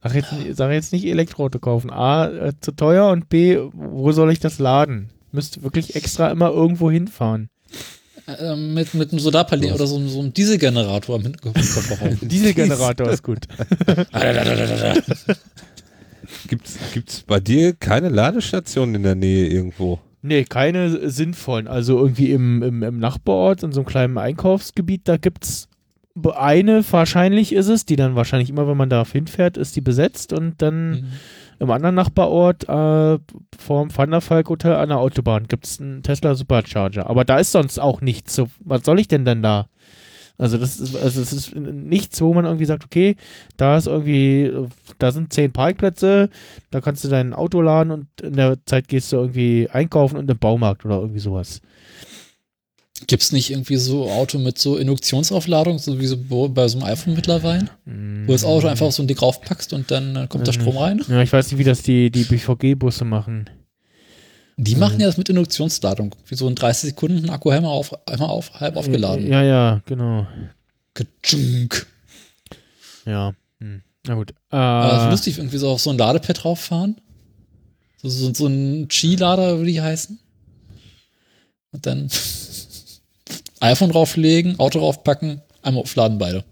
Sag jetzt, sag jetzt nicht Elektroauto kaufen. A, äh, zu teuer und B, wo soll ich das laden? Müsste wirklich extra immer irgendwo hinfahren. Äh, mit, mit einem Solarpanel oder so, so einem Dieselgenerator im Hinterkopfraum. [laughs] Dieselgenerator ist gut. [laughs] Gibt's, gibt's bei dir keine Ladestation in der Nähe irgendwo? Nee, keine sinnvollen. Also irgendwie im, im, im Nachbarort, in so einem kleinen Einkaufsgebiet, da gibt's be- eine, wahrscheinlich ist es, die dann wahrscheinlich immer, wenn man da hinfährt, ist die besetzt und dann Mhm. Im anderen Nachbarort äh, vorm Vanderfalk Hotel an der Autobahn gibt's einen Tesla Supercharger. Aber da ist sonst auch nichts. So, was soll ich denn denn da? Also das ist, also es ist nichts, wo man irgendwie sagt, okay, da ist irgendwie, da sind zehn Parkplätze, da kannst du dein Auto laden und in der Zeit gehst du irgendwie einkaufen und im Baumarkt oder irgendwie sowas. Gibt es nicht irgendwie so Auto mit so Induktionsaufladung, so wie so bei so einem iPhone mittlerweile? Wo das Auto einfach so ein Dick raufpackst und dann äh, kommt der Strom rein? Ja, ich weiß nicht, wie das die, die BVG-Busse machen. Die machen ja das mit Induktionsladung. Wie so in 30 Sekunden ein Akku einmal auf, einmal auf, halb aufgeladen. Ja, ja, genau. Katschunk. Ja. Hm. Na gut. Äh, lustig, irgendwie so auf so ein Ladepad drauffahren. So, so, so ein Qi-Lader, würde die heißen. Und dann [laughs] iPhone drauflegen, Auto draufpacken, einmal aufladen beide.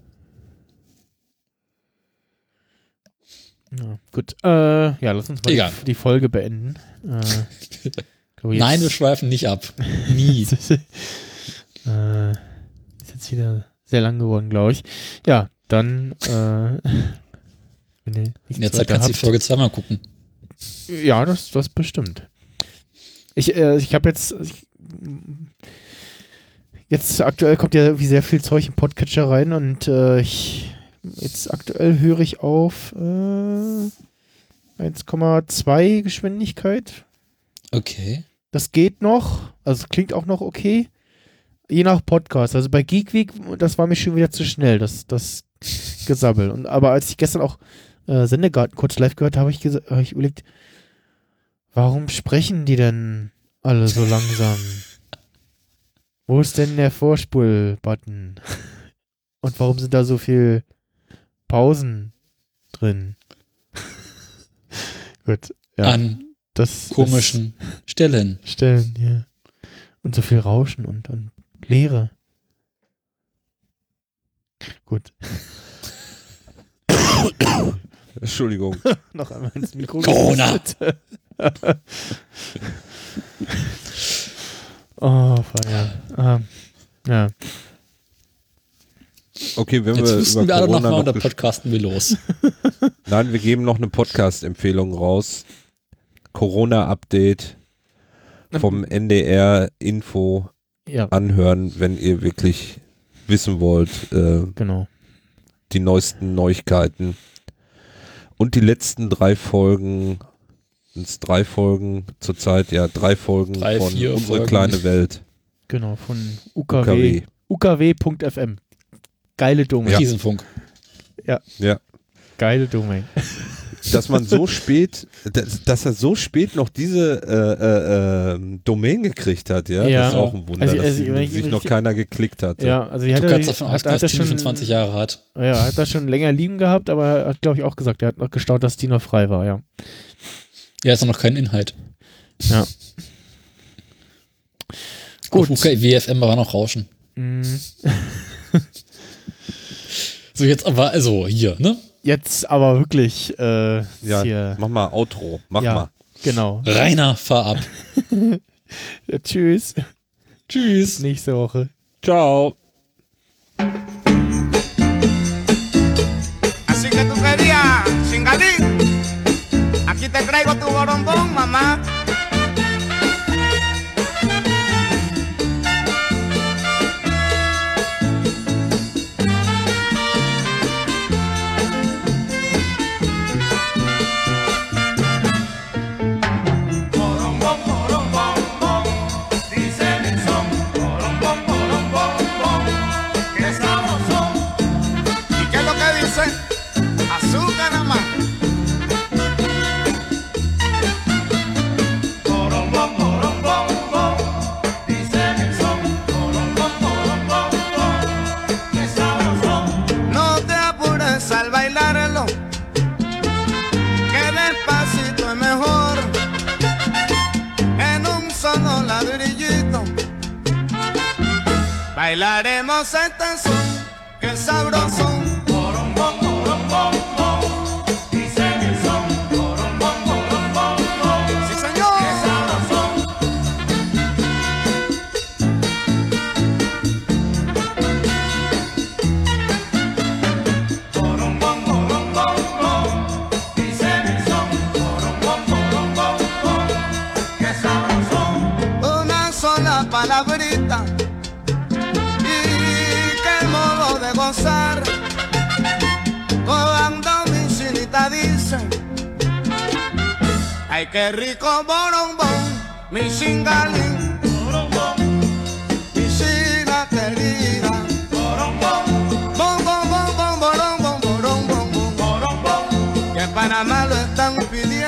ja, gut. Äh, ja, lass uns mal Egal. Die, Folge beenden. Äh, [laughs] glaub, Nein, wir schweifen nicht ab. Nie. [laughs] äh, ist jetzt wieder sehr lang geworden, glaube ich. Ja, dann. Äh, [laughs] wenn In der Zeit kannst du die Folge zweimal gucken. Ja, das, das bestimmt. Ich, äh, ich habe jetzt. Ich, jetzt aktuell kommt ja irgendwie sehr viel Zeug im Podcatcher rein und äh, ich. Jetzt aktuell höre ich auf äh, 1,2 Geschwindigkeit. Okay. Das geht noch. Also es klingt auch noch okay. Je nach Podcast. Also bei Geek Week, das war mir schon wieder zu schnell, das, das Gesabbel. Und, aber als ich gestern auch äh, Sendegarten kurz live gehört habe, habe ich, hab ich überlegt, warum sprechen die denn alle so langsam? Wo ist denn der Vorspul-Button? Und warum sind da so viel Pausen drin? [laughs] Gut. Ja, An das komischen Stellen. Stellen, ja. Und so viel Rauschen und, und Leere. Gut. [coughs] Entschuldigung. [coughs] Noch einmal ins Mikro. Corona. [laughs] oh, feier. Ähm, ja. Okay, wenn Jetzt wir wüssten über wir alle Corona nochmal noch und dann podcasten wir los. [laughs] Nein, wir geben noch eine Podcast-Empfehlung raus. Corona-Update vom NDR Info Ja, anhören, wenn ihr wirklich wissen wollt, äh, genau. die neuesten Neuigkeiten. Und die letzten drei Folgen, sind's drei Folgen zurzeit, ja, drei Folgen Drei, von vier Unsere Folgen. kleine Welt. Genau, von UKW. UKW. UKW.fm. Geile Domain. Riesenfunk. Ja. Geile Domain. [laughs] Dass man so spät, dass, dass er so spät noch diese äh, äh, äh, Domain gekriegt hat, ja, Ja. das ist auch ein Wunder, Also- dass also, ich sich noch keiner geklickt hat. Ja, also die hat Du er, kannst davon hat dass die schon, schon 20 Jahre hat. ja, hat er schon länger lieben gehabt, aber er hat, glaube ich, auch gesagt, er hat noch gestaunt, dass die noch frei war, ja. Ja, ist noch kein Inhalt. Ja. Gut. Okay, WFM war noch Rauschen. Mm, So, jetzt aber, also hier, ne? Jetzt aber wirklich, äh, Ja, hier, mach mal Outro, mach ja, mal. genau. Rainer, fahr ab. [laughs] Ja, tschüss. Tschüss. Nächste Woche. Ciao. Te traigo tu borombón, mamá. Bailaremos este son, que sabroso. Ay qué rico borombón, mi chingalín. Mi china querida. Bom, bom, bom, bom, borombón, borombón, borombón. Que en Panamá lo están pidiendo